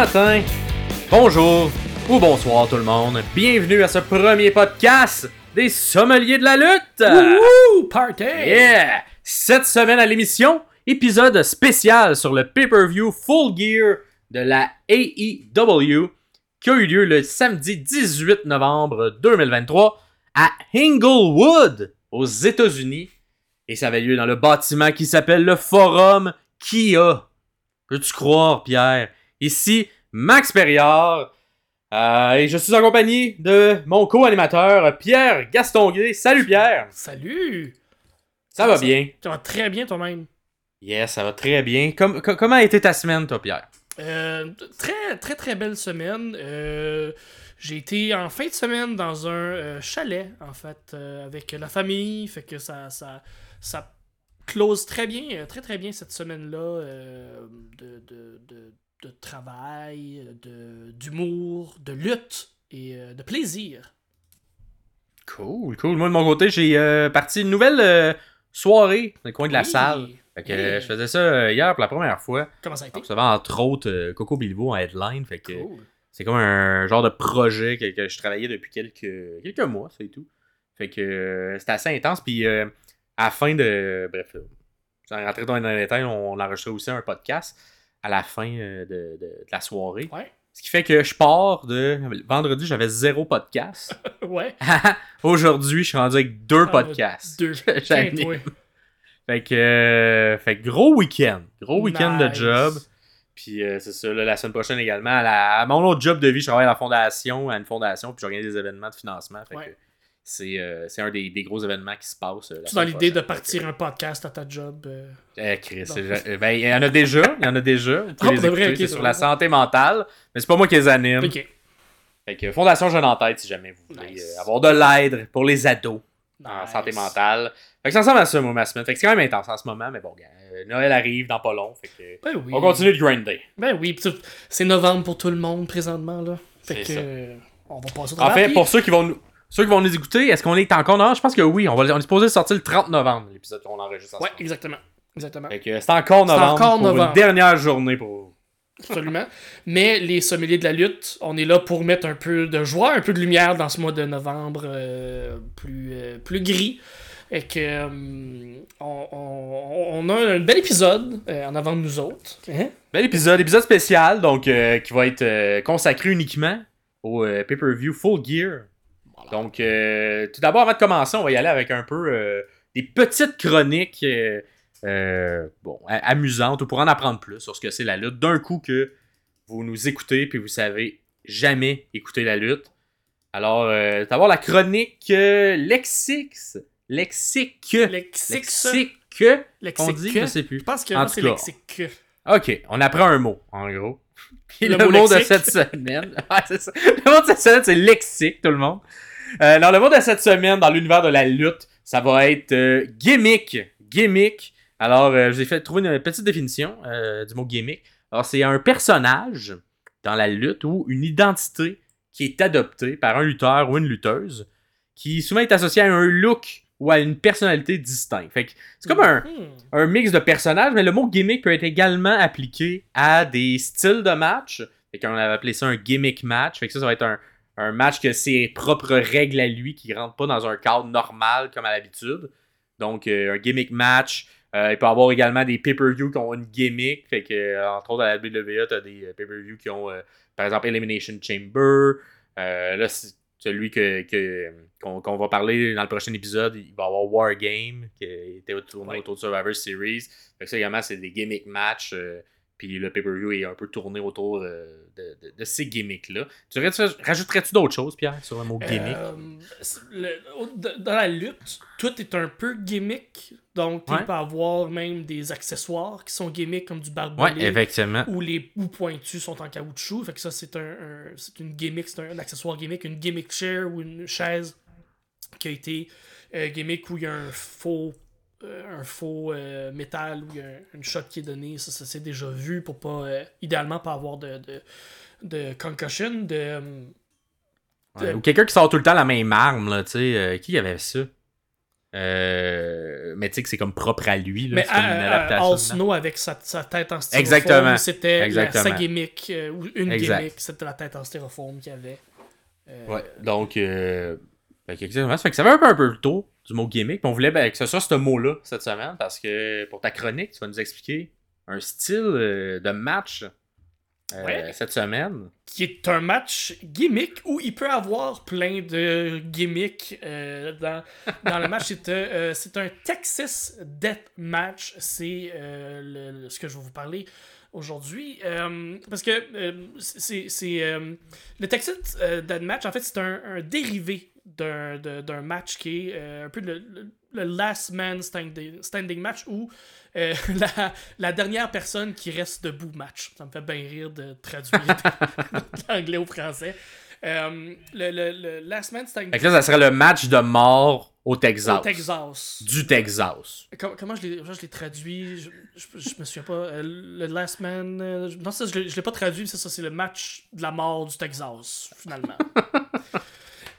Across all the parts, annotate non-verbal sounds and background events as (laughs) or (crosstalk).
matin, bonjour ou bonsoir tout le monde. Bienvenue à ce premier podcast des sommeliers de la lutte. Wouhou! Party! Yeah! Cette semaine à l'émission, épisode spécial sur le pay-per-view Full Gear de la AEW qui a eu lieu le samedi 18 novembre 2023 à Inglewood aux États-Unis. Et ça avait lieu dans le bâtiment qui s'appelle le Forum Kia. Peux-tu croire, Pierre? Ici, Max Perriard. Euh, et je suis en compagnie de mon co-animateur, Pierre Gastonguay. Salut, Pierre! Salut! Ça va bien? Ça va très bien toi-même? Yes, ça va très bien. Com- com- comment a été ta semaine, toi, Pierre? Euh, très, très, très belle semaine. Euh, j'ai été en fin de semaine dans un chalet, en fait, avec la famille. Fait que ça, ça, ça close très bien, très, très bien cette semaine-là euh, de, de, de, de travail, d'humour, de lutte et euh, de plaisir. Cool, cool. Moi, de mon côté, j'ai euh, parti une nouvelle euh, soirée dans le coin de la Oui. salle. Fait que Oui. je faisais ça hier pour la première fois. Comment ça a Je été? recevais entre autres Coco Bilbo en headline. Fait que Cool. c'est comme un genre de projet que, que je travaillais depuis quelques, quelques mois, c'est tout. Fait que c'était assez intense. Puis à la fin de. Bref, sans rentrer dans les détails, on, on enregistrait aussi un podcast à la fin euh, de, de- de la soirée. Ouais. Ce qui fait que je pars de. Vendredi, j'avais zéro podcast. (laughs) Ouais. (laughs) Aujourd'hui, je suis rendu avec deux Ah, podcasts. Deux. (laughs) Fait que, euh, fait que gros week-end. Gros week-end de job. Puis euh, c'est ça, là, la semaine prochaine également. À, la- à mon autre job de vie, je travaille à la fondation, à une fondation, puis j'organise des événements de financement. Fait Ouais. que c'est euh, c'est un des, des gros événements qui se passe. euh, Tu dans l'idée de partir un podcast à ta job. euh, Euh, Chris, euh, ben, il y en a déjà. Il y en a déjà. Vous (laughs) pouvez Ah, les pour de vrai, écouter, ok, c'est sur la santé mentale. Mais c'est pas moi qui les anime. Fait que Fondation Jeune en tête si jamais vous voulez Nice. euh, avoir de l'aide pour les ados. en Nice. santé mentale. Fait que ça ressemble à ça, moi, ma semaine. Fait que c'est quand même intense en ce moment, mais bon, Noël arrive dans pas long. Fait que Ben oui. on continue de grinder. Ben oui, c'est novembre pour tout le monde présentement là. Fait que on va passer au En fait, pour ceux qui vont nous. Ceux qui vont nous écouter, est-ce qu'on est encore novembre? Je pense que oui. On, va, on est supposé sortir le 30 novembre, l'épisode qu'on enregistre Ouais, ensemble. exactement. Exactement. Fait que c'est encore C'est novembre encore pour novembre. une dernière journée pour vous. Absolument. Mais les sommeliers de la lutte, on est là pour mettre un peu de joie, un peu de lumière dans ce mois de novembre euh, plus, euh, plus gris. Et que euh, on, on- on a un bel épisode euh, en avant de nous autres. Hein? Bel épisode, épisode spécial, donc euh, qui va être euh, consacré uniquement au euh, pay-per-view Full Gear. Donc, euh, tout d'abord, avant de commencer, on va y aller avec un peu euh, des petites chroniques euh, euh, bon, amusantes ou pour en apprendre plus sur ce que c'est la lutte. D'un coup que vous nous écoutez puis vous savez jamais écouter la lutte. Alors, tout d'abord, la chronique Lexix. Lexique. Lexique. Lexique. On dit, Lexique. je sais plus. Je pense que c'est lexique. Ok, on apprend un mot, en gros. (laughs) Puis le, Le mot, mot de cette semaine. (laughs) Ça. Le mot de cette semaine, c'est lexique, tout le monde. Euh, dans le mot de cette semaine, dans l'univers de la lutte, ça va être euh, gimmick. Gimmick. Alors, euh, je vous ai fait trouver une petite définition euh, du mot gimmick. Alors, c'est un personnage dans la lutte ou une identité qui est adoptée par un lutteur ou une lutteuse qui souvent est associée à un look ou à une personnalité distincte. Fait que c'est comme un, Hmm. un mix de personnages, mais le mot gimmick peut être également appliqué à des styles de match. Fait qu'on avait appelé ça un gimmick match. Fait que ça, ça va être un, un match que ses propres règles à lui qui rentrent pas dans un cadre normal comme à l'habitude. Donc, euh, un gimmick match. Euh, il peut y avoir également des pay-per-view qui ont une gimmick. Fait que, euh, entre autres, à la WWE, tu as des pay-per-view qui ont, par exemple, Elimination Chamber. Là, c'est celui que, que- qu'on, qu'on va parler dans le prochain épisode. Il va y avoir War Game, qui était tourné Ouais. autour de Survivor Series. Fait que ça, également, c'est des gimmick match. Puis le pay-per-view est un peu tourné autour euh, de, de- de ces gimmicks-là. Tu raj- rajouterais-tu d'autres choses, Pierre, sur le mot gimmick? Euh, le- dans la lutte, tout est un peu gimmick. Donc, tu Ouais. peux avoir même des accessoires qui sont gimmick comme du ouais, barbelé. effectivement. ou les bouts pointus sont en caoutchouc. Fait que ça, c'est un, un- c'est une gimmick, c'est un, accessoire gimmick, une gimmick chair ou une chaise qui a été euh, gimmick où il y a un faux, un faux euh, métal, où il y a un- une shot qui est donnée. Ça, ça s'est déjà vu pour pas, euh, idéalement, pas avoir de, de, de concussion. De, euh, Ouais, Ou quelqu'un qui sort tout le temps la même arme, là, tu sais. euh, qui avait ça? Euh, mais tu sais que c'est comme propre à lui. Là, Mais comme une à- adaptation. All Snow avec sa, sa tête en styrofoam, Exactement. c'était sa gimmick, euh, ou une Exact. gimmick, c'était la tête en styrofoam qu'il y avait. Euh, Ouais, donc, euh, exactement. Ça fait que ça fait un peu, un peu le tour du mot gimmick. puis on voulait ben, que ce soit ce mot-là cette semaine parce que pour ta chronique, tu vas nous expliquer un style euh, de match euh, Ouais. cette semaine. qui est un match gimmick où il peut avoir plein de gimmicks euh, dans, dans le match. C'est, euh, un Texas Death Match. C'est ce que je vais vous parler aujourd'hui. Parce que c'est, le Texas Death Match, en fait, c'est un, un dérivé d'un, match qui est euh, un peu le, le- le last man standing, standing match où euh, (laughs) la, la dernière personne qui reste debout match. Ça me fait bien rire de traduire (laughs) de l'anglais au français. Euh, le, le- le Last Man Standing là, ça serait le match de mort au Texas. au Texas. Du Texas. Com- comment je l'ai, je l'ai traduit? Je, je, je me souviens pas. Le Last Man. non, ça, je l'ai, je l'ai pas traduit, mais c'est ça, c'est le match de la mort du Texas, finalement. (laughs)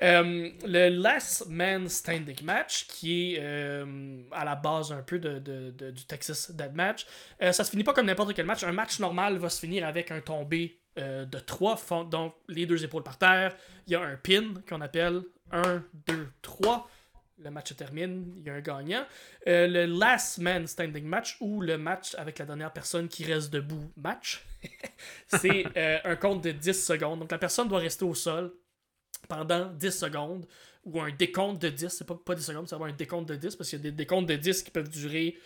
Euh, le Last Man Standing Match, qui est euh, à la base un peu de, de- du Texas Dead Match, euh, ça se finit pas comme n'importe quel match. Un match normal va se finir avec un tombé euh, de 3, donc les deux épaules par terre. Il y a un pin qu'on appelle 1, 2, 3. Le match se termine, il y a un gagnant. Le Last Man Standing Match, ou le match avec la dernière personne qui reste debout match, (laughs) c'est un compte de 10 secondes. Donc la personne doit rester au sol pendant 10 secondes, ou un décompte de 10, c'est pas, pas 10 secondes, c'est avoir un décompte de 10, parce qu'il y a des décomptes de 10 qui peuvent durer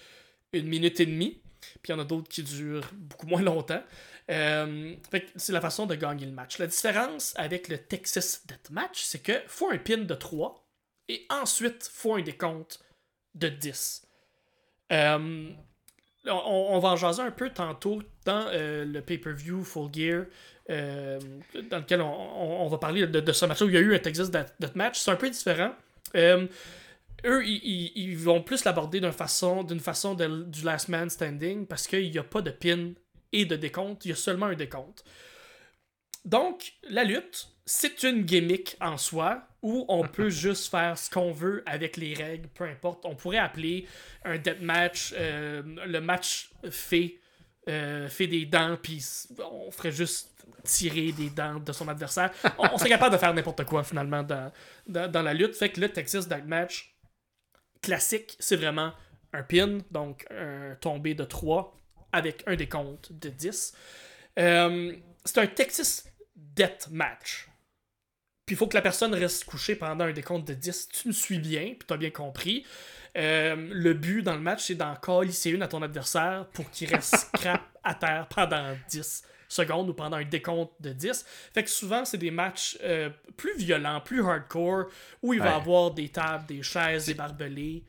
une minute et demie, puis il y en a d'autres qui durent beaucoup moins longtemps. Euh, c'est la façon de gagner le match. La différence avec le Texas Death Match, c'est que faut un pin de 3, et ensuite faut un décompte de 10. Euh, on, on va en jaser un peu tantôt dans euh, le pay-per-view Full Gear, euh, dans lequel on, on- on va parler de, de ce match où il y a eu un Texas Death, Death Match. C'est un peu différent. Euh, eux, ils, vont plus l'aborder d'une façon, d'une façon de- du Last Man Standing parce qu'il n'y a pas de pin et de décompte, il y a seulement un décompte. Donc, la lutte, c'est une gimmick en soi où on (laughs) peut juste faire ce qu'on veut avec les règles, peu importe. On pourrait appeler un deathmatch euh, le match fait, euh, fait des dents, puis on ferait juste tirer des dents de son adversaire. On, on serait capable de faire n'importe quoi finalement dans, dans, la lutte. Fait que le Texas Deathmatch classique, c'est vraiment un pin, donc un tombé de 3 avec un décompte de 10. Euh, c'est un Texas Death Match. Puis il faut que la personne reste couchée pendant un décompte de 10. Tu me suis bien, puis tu as bien compris. Euh, le but dans le match, c'est d'en colisser une à ton adversaire pour qu'il reste (laughs) scrap à terre pendant 10 secondes ou pendant un décompte de 10. Fait que souvent, c'est des matchs euh, plus violents, plus hardcore, où il va y Ouais. avoir des tables, des chaises, des barbelés.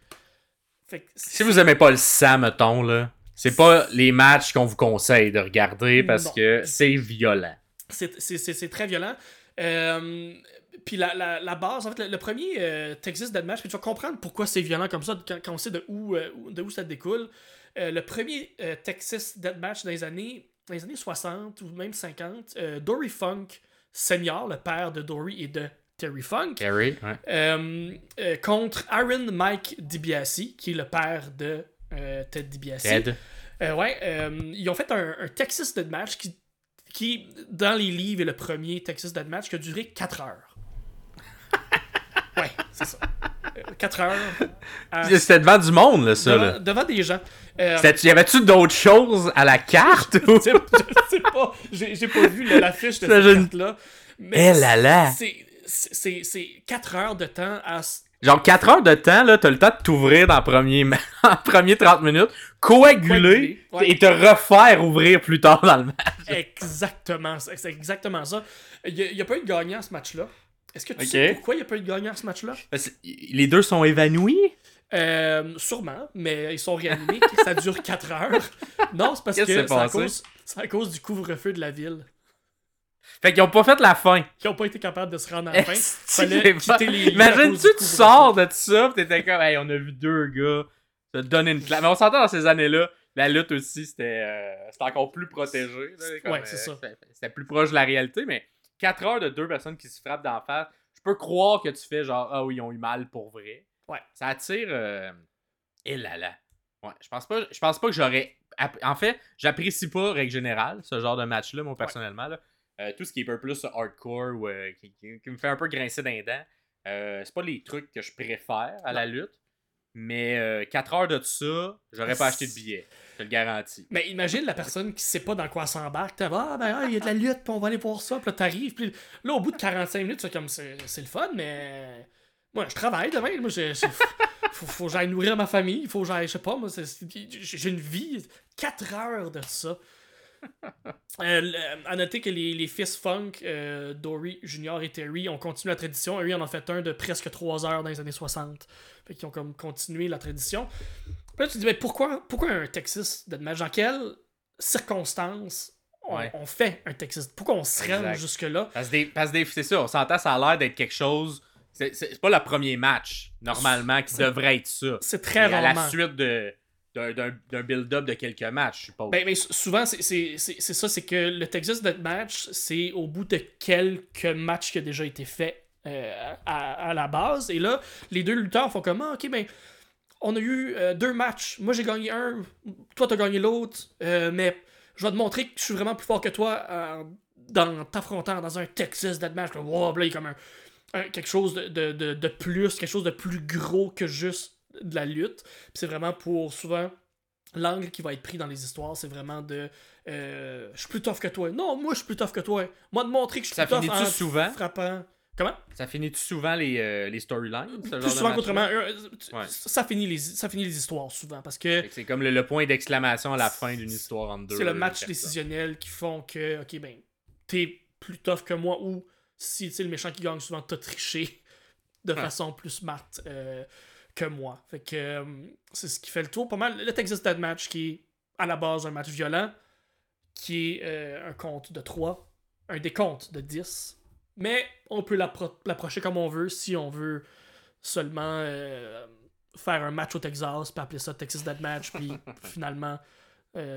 Fait que Si vous aimez pas le sang, mettons, là, c'est pas les matchs qu'on vous conseille de regarder parce Non. que c'est violent. C'est très violent. Euh, puis la, la, la base, en fait, le, le premier euh, Texas Deathmatch, puis tu vas comprendre pourquoi c'est violent comme ça quand, quand on sait de où, euh, où- de où ça découle. Euh, le premier euh, Texas Deathmatch dans les années, dans les années 60 ou même 50, euh, Dory Funk Senior, le père de Dory et de Terry Funk, Carrie, ouais. contre Aaron Mike DiBiase, qui est le père de Ted DiBiase. Ted. Ouais, ils ont fait un, un Texas Deathmatch qui, qui, dans les livres, est le premier Texas Deathmatch qui a duré 4 heures. Ouais, c'est ça. 4 heures. à- C'était devant du monde, là, ça. devant, Là. devant des gens. Euh, Y avait-tu d'autres choses à la carte? (laughs) ou- je sais- je sais pas, j'ai pas vu l'affiche de cette J'imagine- carte-là. Mais Eh là là! c'est- c'est c'est 4 heures de temps à Genre 4 heures de temps, là, t'as le temps de t'ouvrir dans le premier, (laughs) en premier 30 minutes, coaguler, Coaguler, ouais. et te refaire ouvrir plus tard dans le match. Exactement, c'est exactement ça. Il n'y a, pas eu de gagnant à ce match-là. Est-ce que tu sais pourquoi il n'y a pas eu de gagnant à ce match-là? Que Les deux sont évanouis? Euh, sûrement, mais ils sont réanimés. ça dure 4 heures. Non, c'est parce que c'est à, cause, c'est à cause du couvre-feu de la ville. Fait qu'ils ont pas fait la fin. Ils n'ont pas été capables de se rendre à la fin. Fallait quitter les Imagine-tu, tu sors de ça, pis t'étais comme, hey, on a vu deux gars se donner une claque. Mais on s'entend dans ces années-là, la lutte aussi, c'était euh, encore plus protégé. là, comme, Ouais, c'est euh, ça. C'était plus proche de la réalité, mais 4 heures de deux personnes qui se frappent d'en face, je peux croire que tu fais genre, ah oui, ils ont eu mal pour vrai. Ouais. Ça attire. euh, Et là là. Ouais, je pense pas, je pense pas que j'aurais. En fait, j'apprécie pas, règle générale, ce genre de match-là, moi, personnellement. là. Euh, tout ce qui est un peu plus hardcore ou euh, qui, qui- qui me fait un peu grincer dans les dents. euh, c'est pas les trucs que je préfère à la lutte. Mais 4 heures de ça, j'aurais pas acheté de billets. Je te le garantis. Mais imagine la personne qui sait pas dans quoi s'embarque. T'as ah, ben, ah, il y a de la lutte, puis on va aller voir ça. Puis là, t'arrives. Puis là, au bout de 45 minutes, c'est comme, c'est le fun, mais. Moi, je travaille demain. Moi, j'ai- faut, faut que j'aille nourrir ma famille. Il faut que j'aille, je sais pas, moi, j'ai une vie. 4 heures de ça. (laughs) Euh, à noter que les, les fils Funk, euh, Dory Junior et Terry, ont continué la tradition. Eux, ils en ont fait un de presque 3 heures dans les années 60. Fait qu'ils ont comme continué la tradition. Puis là, tu te dis, mais pourquoi, pourquoi un Texas de match Dans quelles circonstances on, Ouais. on fait un Texas? Pourquoi on se rend jusque-là? Parce que c'est ça, on s'entend, ça a l'air d'être quelque chose. C'est pas le premier match, normalement, qui devrait être ça. C'est très à la rarement. suite de- d'un build-up de quelques matchs, je suppose. Ben, sou- souvent, c'est- ça, c'est que le Texas Deathmatch, c'est au bout de quelques matchs qui a déjà été fait euh, à, à la base. Et là, les deux lutteurs font comme, Ah, ok, ben, on a eu euh, deux matchs. Moi, j'ai gagné un, toi, t'as gagné l'autre, euh, mais je vais te montrer que je suis vraiment plus fort que toi dans t'affrontant dans un Texas Deathmatch. Wow, là, il comme un, un- quelque chose de, de, de, de plus, quelque chose de plus gros que juste de la lutte. C'est vraiment pour souvent l'angle qui va être pris dans les histoires, c'est vraiment de euh, je suis plus tough que toi. Non, moi je suis plus tough que toi. Moi de montrer que je suis Ça plus tough en souvent? frappant. Comment? Ça finit-tu souvent les, euh, les storylines? genre souvent qu'autrement. Euh, Ouais. Ça finit les ça finit les histoires souvent parce que C'est comme le, le point d'exclamation à la fin d'une histoire entre deux. c'est le match décisionnel qui font que OK ben t'es plus tough que moi ou si c'est le méchant qui gagne souvent t'as triché de Ouais. façon plus smart que moi. Fait que euh, c'est ce qui fait le tour. Pas mal le Texas Deathmatch qui est à la base un match violent, qui est euh, un compte de 3, un décompte de 10. Mais on peut l'appro- l'approcher comme on veut si on veut seulement euh, faire un match au Texas, puis appeler ça Texas Deathmatch, puis (laughs) finalement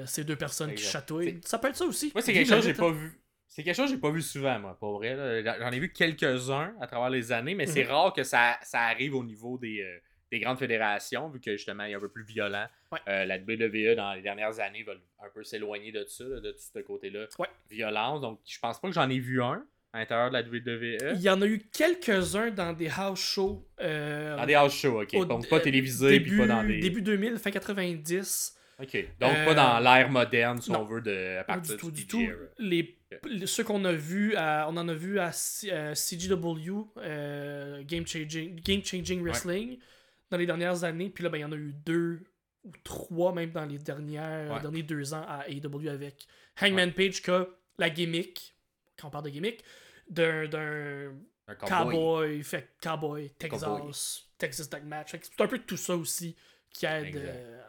c'est deux personnes qui chatouillent. Ça peut être ça aussi. Moi, c'est quelque chose que j'ai pas vu. C'est quelque chose que j'ai pas vu souvent, moi, pour vrai. J'en ai vu quelques-uns à travers les années, mais c'est Mhm. rare que ça, ça arrive au niveau des, euh, des grandes fédérations, vu que justement, il est un peu plus violent. Ouais. Euh, la WWE, dans les dernières années, va un peu s'éloigner de ça, de tout ce côté-là. Ouais. Violence. Donc, je pense pas que j'en ai vu un à l'intérieur de la WWE. Il y en a eu quelques-uns dans des house shows. euh, Dans des house shows, ok. au- Donc, pas euh, télévisés, puis pas dans des. Début 2000, fin 90. Ok. Donc, Euh, pas dans l'ère moderne, si non. on veut, de, à partir du tout, du tout. Les, les- ceux qu'on a vus, on en a vu à C- euh, CGW, euh, Game Changing, Game Changing Wrestling, dans les dernières années. Puis là, ben, il y en a eu deux ou trois, même dans les dernières, Ouais. derniers deux ans à AEW avec Hangman Page, qui a la gimmick, quand on parle de gimmick, d'un d'un Un cowboy. cowboy, fait cowboy, Texas, Cowboy. Texas Tag Match. C'est un peu tout ça aussi qui aide euh,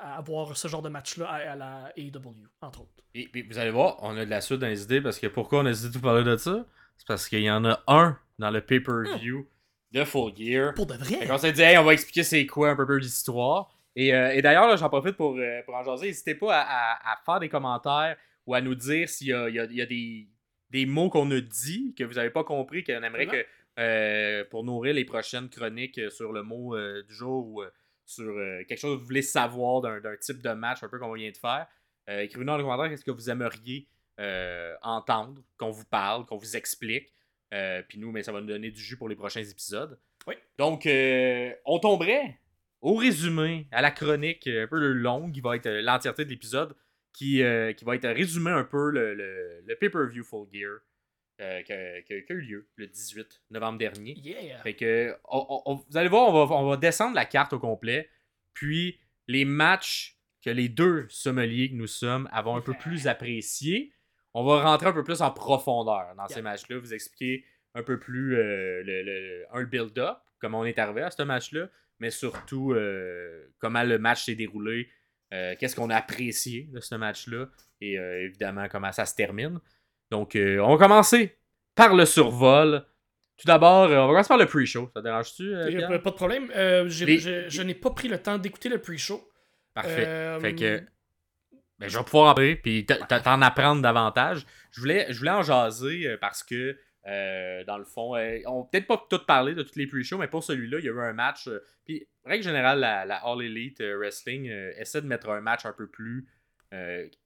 à avoir ce genre de match-là à, à la AEW, entre autres. Et, puis vous allez voir, on a de la suite dans les idées parce que pourquoi on a décidé de tout parler de ça? C'est parce qu'il y en a un dans le pay-per-view de Full Gear. Pour de vrai? Qu'on s'est dit, hey, on va expliquer c'est quoi un peu peu l'histoire. Et, euh, et d'ailleurs, j'en profite pour, euh, pour en jaser. N'hésitez pas à, à- à faire des commentaires ou à nous dire s'il y a, il y a- il y a des, des mots qu'on a dit que vous n'avez pas compris, qu'on aimerait que euh, pour nourrir les prochaines chroniques euh, sur le mot du jour ou sur quelque chose que vous voulez savoir d'un type de match, un peu comme on vient de faire. Écrivez-nous dans les commentaires qu'est-ce que vous aimeriez entendre, qu'on vous parle, qu'on vous explique. Euh, Puis nous, mais ça va nous donner du jus pour les prochains épisodes. Oui. Donc, euh, on tomberait au résumé, à la chronique euh, un peu longue, qui va être l'entièreté de l'épisode, qui, euh, qui va être résumé un peu le, le, le pay-per-view Full Gear euh, qui a eu lieu le 18 novembre dernier. Yeah. Fait que, on- on- on- vous allez voir, on va, on va descendre la carte au complet. Puis, les matchs que les deux sommeliers que nous sommes avons un peu plus appréciés, on va rentrer un peu plus en profondeur dans Yeah. ces matchs-là, vous expliquer un peu plus euh, le, le- un build-up, comment on est arrivé à ce match-là, mais surtout euh, comment le match s'est déroulé, euh, qu'est-ce qu'on a apprécié de ce match-là, et évidemment comment ça se termine. Donc, on va commencer par le survol. Tout d'abord, on va commencer par le pre-show. Ça dérange-tu, pas de problème. Les- je n'ai pas pris le temps d'écouter le pre-show. Parfait. Fait que ben, je vais pouvoir en parler puis t'en apprendre davantage. Je voulais, je voulais en jaser euh, parce que Euh, dans le fond, euh, on peut-être pas tout parler de tous les pre-shows, mais pour celui-là, il y a eu un match. euh, puis, règle générale, la, All Elite euh, Wrestling essaie de mettre un match un peu plus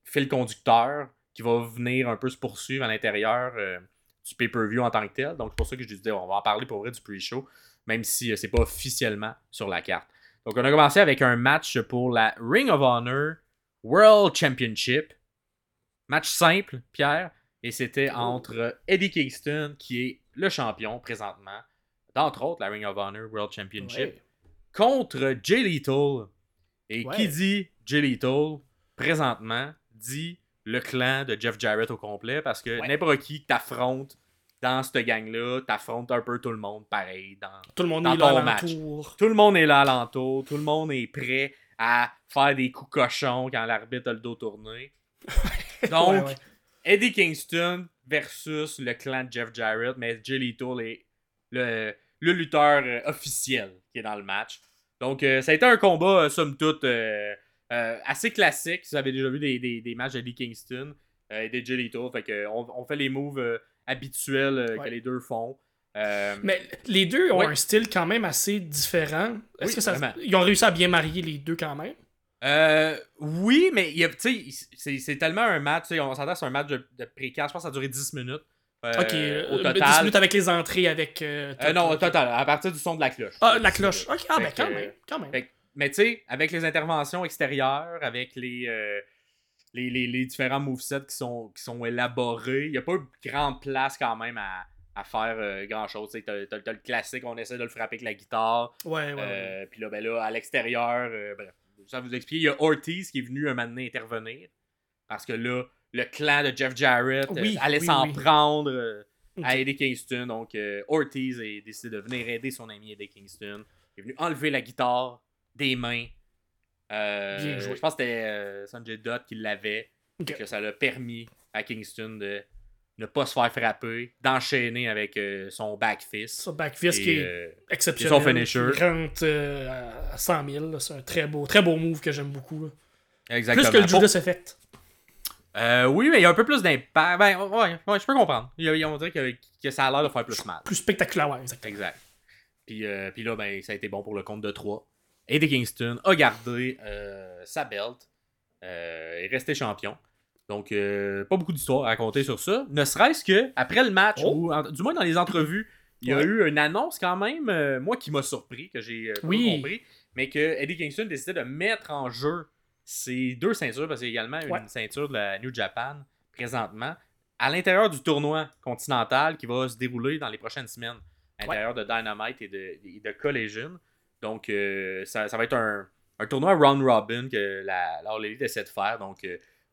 fil conducteur qui va venir un peu se poursuivre à l'intérieur du pay-per-view en tant que tel. Donc, c'est pour ça que je disais, on va en parler pour vrai du pre-show, même si c'est pas officiellement sur la carte. Donc, on a commencé avec un match pour la Ring of Honor World Championship. Match simple, Pierre. Et c'était entre Eddie Kingston, qui est le champion présentement, d'entre autres la Ring of Honor World Championship, Ouais. contre Jay Lethal. Et Ouais. qui dit Jay Lethal, présentement, dit le clan de Jeff Jarrett au complet, parce que Ouais. n'importe qui que t'affrontes dans cette gang-là, t'affrontes un peu tout le monde pareil. Dans... Tout le monde Dans est là ton à match. Tout le monde est là alentour, tout le monde est prêt à faire des coups cochons quand l'arbitre a le dos tourné. (laughs) Donc, Ouais, ouais. Eddie Kingston versus le clan de Jeff Jarrett, mais Jay Lethal est le, le lutteur euh, officiel qui est dans le match. Donc, euh, ça a été un combat, euh, somme toute, assez classique. Si vous avez déjà vu des, des, des matchs d'Eddie Kingston et de Jay Lethal, fait que, on, on fait les moves habituels Ouais. que les deux font. Euh, Mais les deux ont Ouais. un style quand même assez différent. Est-ce Oui, que ça, vraiment. ils ont réussi à bien marier les deux quand même? Euh, oui, mais c'est- c'est tellement un match, tu sais, on s'entend sur un match de, de pré-cast, je pense que ça a duré 10 minutes. euh, ok, au euh, 10 total. minutes avec les entrées, avec. non, au total, à partir du son de la cloche. Ah, la cloche. Ok, ah, ben quand même. Quand même. fait mais tu sais, avec les interventions extérieures, avec les, les, les, les différents movesets qui sont, qui sont élaborés, il n'y a pas eu grande place quand même à, à faire euh, grand chose. Tu sais, t'as, t'as- t'as le classique, on essaie de le frapper avec la guitare. Ouais, ouais. Euh, Puis là, ben là, à l'extérieur, euh, bref, ça vous expliquer. Il y a Ortiz qui est venu un moment donné intervenir. Parce que là, le clan de Jeff Jarrett Oui, allait oui, s'en oui. prendre à. Eddie Kingston. Donc, Ortiz a décidé de venir aider son ami Eddie Kingston. Il est venu enlever la guitare des mains. Bien joué. Je pense que c'était Sanjay Dutt qui l'avait. Que ça l'a permis à Kingston de ne pas se faire frapper, d'enchaîner avec euh, son back fist. Ça, backfist Et, qui est euh, exceptionnel. son finisher. rentre euh, à 100 000. là. C'est un très beau, très beau move que j'aime beaucoup. là. exactement. Plus que le Judas Effect. Euh, oui, mais il y a un peu plus d'impact. Ben, ouais, ouais, je peux comprendre. Il il on dirait que, que ça a l'air de faire plus mal. Plus spectaculaire, ouais, exactement. Exact. Puis, euh, puis là, ben, ça a été bon pour le compte de 3. Eddie Kingston a gardé euh, sa belt. Est resté champion. Donc, euh, pas beaucoup d'histoires à raconter sur ça. Ne serait-ce que après le match, Oh. ou en- du moins dans les entrevues, il y a Ouais. eu une annonce quand même, euh, moi qui m'a surpris, que j'ai euh, Oui. compris, mais que Eddie Kingston décidait de mettre en jeu ses deux ceintures, parce qu'il y a également Ouais. une ceinture de la New Japan présentement, à l'intérieur du tournoi continental qui va se dérouler dans les prochaines semaines, à l'intérieur de Dynamite et de, et de Collision. Donc, euh, ça, ça va être un, un tournoi round robin que la, Elite essaie de faire. Donc,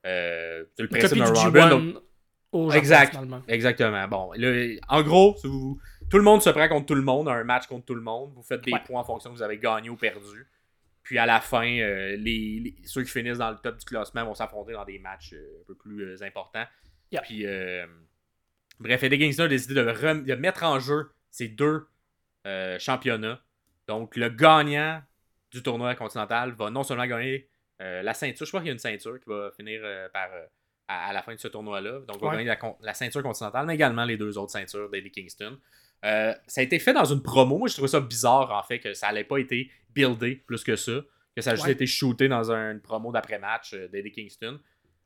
euh, c'est le G1 robin. au Japon, Exact. finalement. Exactement. Bon, en gros, vous- tout le monde se prend contre tout le monde, un match contre tout le monde. Vous faites des Ouais. points en fonction que vous avez gagné ou perdu. Puis à la fin, euh, les, les- ceux qui finissent dans le top du classement vont s'affronter dans des matchs euh, un peu plus euh, importants. Yeah. Puis, bref, Eddie Kingston a décidé de, mettre en jeu ces deux championnats. Donc, le gagnant du tournoi continental va non seulement gagner euh, la ceinture, je crois qu'il y a une ceinture qui va finir euh, par euh, à, à la fin de ce tournoi-là. Donc, va Ouais. gagner la, ceinture continentale, mais également les deux autres ceintures d'Eddie Kingston. Ça a été fait dans une promo. Moi, je trouvais ça bizarre, en fait, que ça n'allait pas été buildé plus que ça. Que ça a juste Ouais. été shooté dans un- une promo d'après-match d'Eddie Kingston.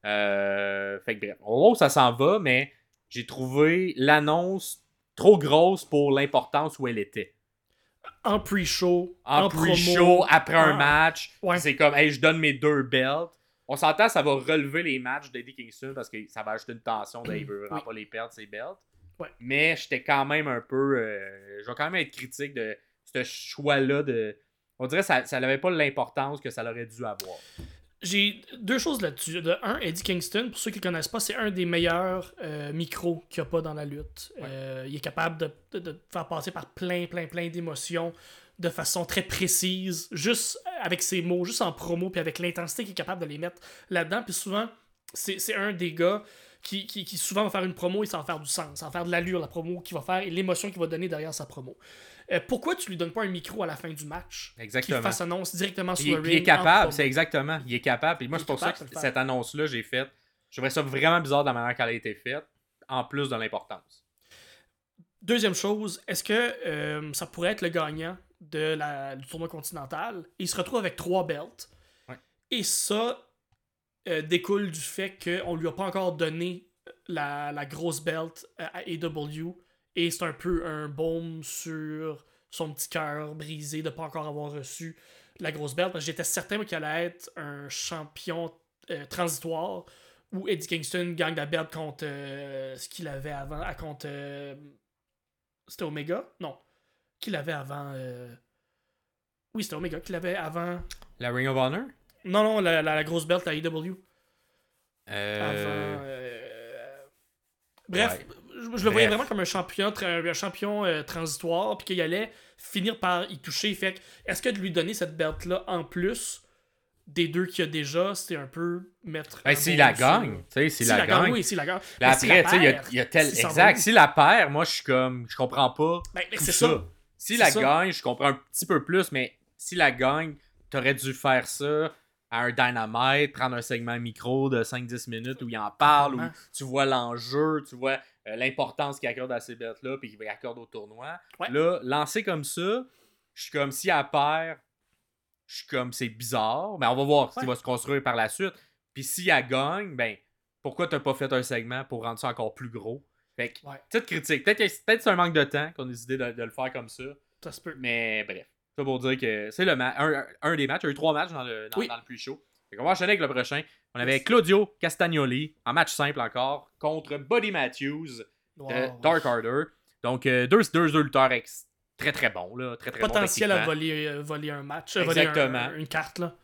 Fait que bref, on où ça s'en va, mais j'ai trouvé l'annonce trop grosse pour l'importance où elle était. En pre-show, En, en, pre-show, après un match, Ouais. c'est comme, hey, je donne mes deux belts. On s'entend, ça va relever les matchs d'Eddie Kingston parce que ça va ajouter une tension d'il (clears throat) veut vraiment Oui. pas les perdre, ses belts. Ouais. Mais j'étais quand même un peu. euh, je vais quand même être critique de ce choix-là. de On dirait que ça n'avait pas l'importance que ça aurait dû avoir. J'ai deux choses là-dessus. De un, Eddie Kingston, pour ceux qui ne connaissent pas, c'est un des meilleurs euh, micros qu'il n'y a pas dans la lutte. Ouais. Euh, il est capable de, de- de faire passer par plein, plein, plein d'émotions de façon très précise, juste avec ses mots, juste en promo, puis avec l'intensité qu'il est capable de les mettre là-dedans. Puis souvent, c'est c'est un des gars qui, qui, qui souvent va faire une promo et ça va faire du sens, ça va faire de l'allure, la promo qu'il va faire et l'émotion qu'il va donner derrière sa promo. Euh, pourquoi tu lui donnes pas un micro à la fin du match? Qu'il Exactement. fasse annonce directement sur il, le puis il ring. est capable, c'est exactement. Il est capable. Et moi, c'est est pour ça que cette annonce-là, j'ai faite. Je trouvais ça vraiment bizarre de la manière qu'elle a été faite, en plus de l'importance. deuxième chose, est-ce que euh, ça pourrait être le gagnant de la, du tournoi continental? Il se retrouve avec trois belts. Ouais. Et ça euh, découle du fait qu'on lui a pas encore donné la, la grosse belt à AEW. Et c'est un peu un baume sur son petit cœur brisé de pas encore avoir reçu la grosse. Parce que j'étais certain qu'il allait être un champion euh, transitoire où Eddie Kingston gagne la belt contre euh, ce qu'il avait avant. à contre. euh, c'était Omega? Non. Qu'il avait avant. Oui, c'était Omega qu'il avait avant. La Ring of Honor? Non, non, la, la- la grosse belt AEW. Euh, Avant. Bref, ouais. Je, le voyais vraiment comme un champion, un champion euh, transitoire, puis qu'il allait finir par y toucher. Fait que, est-ce que de lui donner cette belt-là en plus des deux qu'il y a déjà, c'est un peu mettre. Ben, s'il la gagne, tu sais, s'il S'il la gagne. oui, s'il la gagne. Là, Mais s'il après, tu sais, il y a- tel. s'il Exact. va. Si la perd, moi, je suis comme. Je comprends pas. Ben, c'est ça. Si la ça. gagne, je comprends un petit peu plus, mais si la gagne, t'aurais dû faire ça à un Dynamite, prendre un segment micro de 5-10 minutes où il en parle, où tu vois l'enjeu, tu vois euh, l'importance qu'il accorde à ces bêtes-là, puis qu'il accorde au tournoi. Ouais. Là, lancer comme ça, je suis comme si elle perd, je suis comme c'est bizarre, mais on va voir ce qui Ouais. va se construire par la suite. Puis si elle gagne, ben pourquoi t'as pas fait un segment pour rendre ça encore plus gros? Fait que, Ouais. petite critique. Peut-être que peut-être c'est un manque de temps qu'on a décidé de, de le faire comme ça. Ça se peut. Mais bref. Ça pour dire que c'est le un, un des matchs. Il y a eu trois matchs dans le, dans, Oui. dans le pre-show. Fait qu'on va enchaîner avec le prochain. On avait Claudio Castagnoli en match simple encore contre Buddy Matthews de Wow. Dark Order. Donc euh, deux, deux, deux lutteurs ex- très très bons. Là, très, très Potentiel à voler, euh, voler un match, euh, voler un- une carte, là.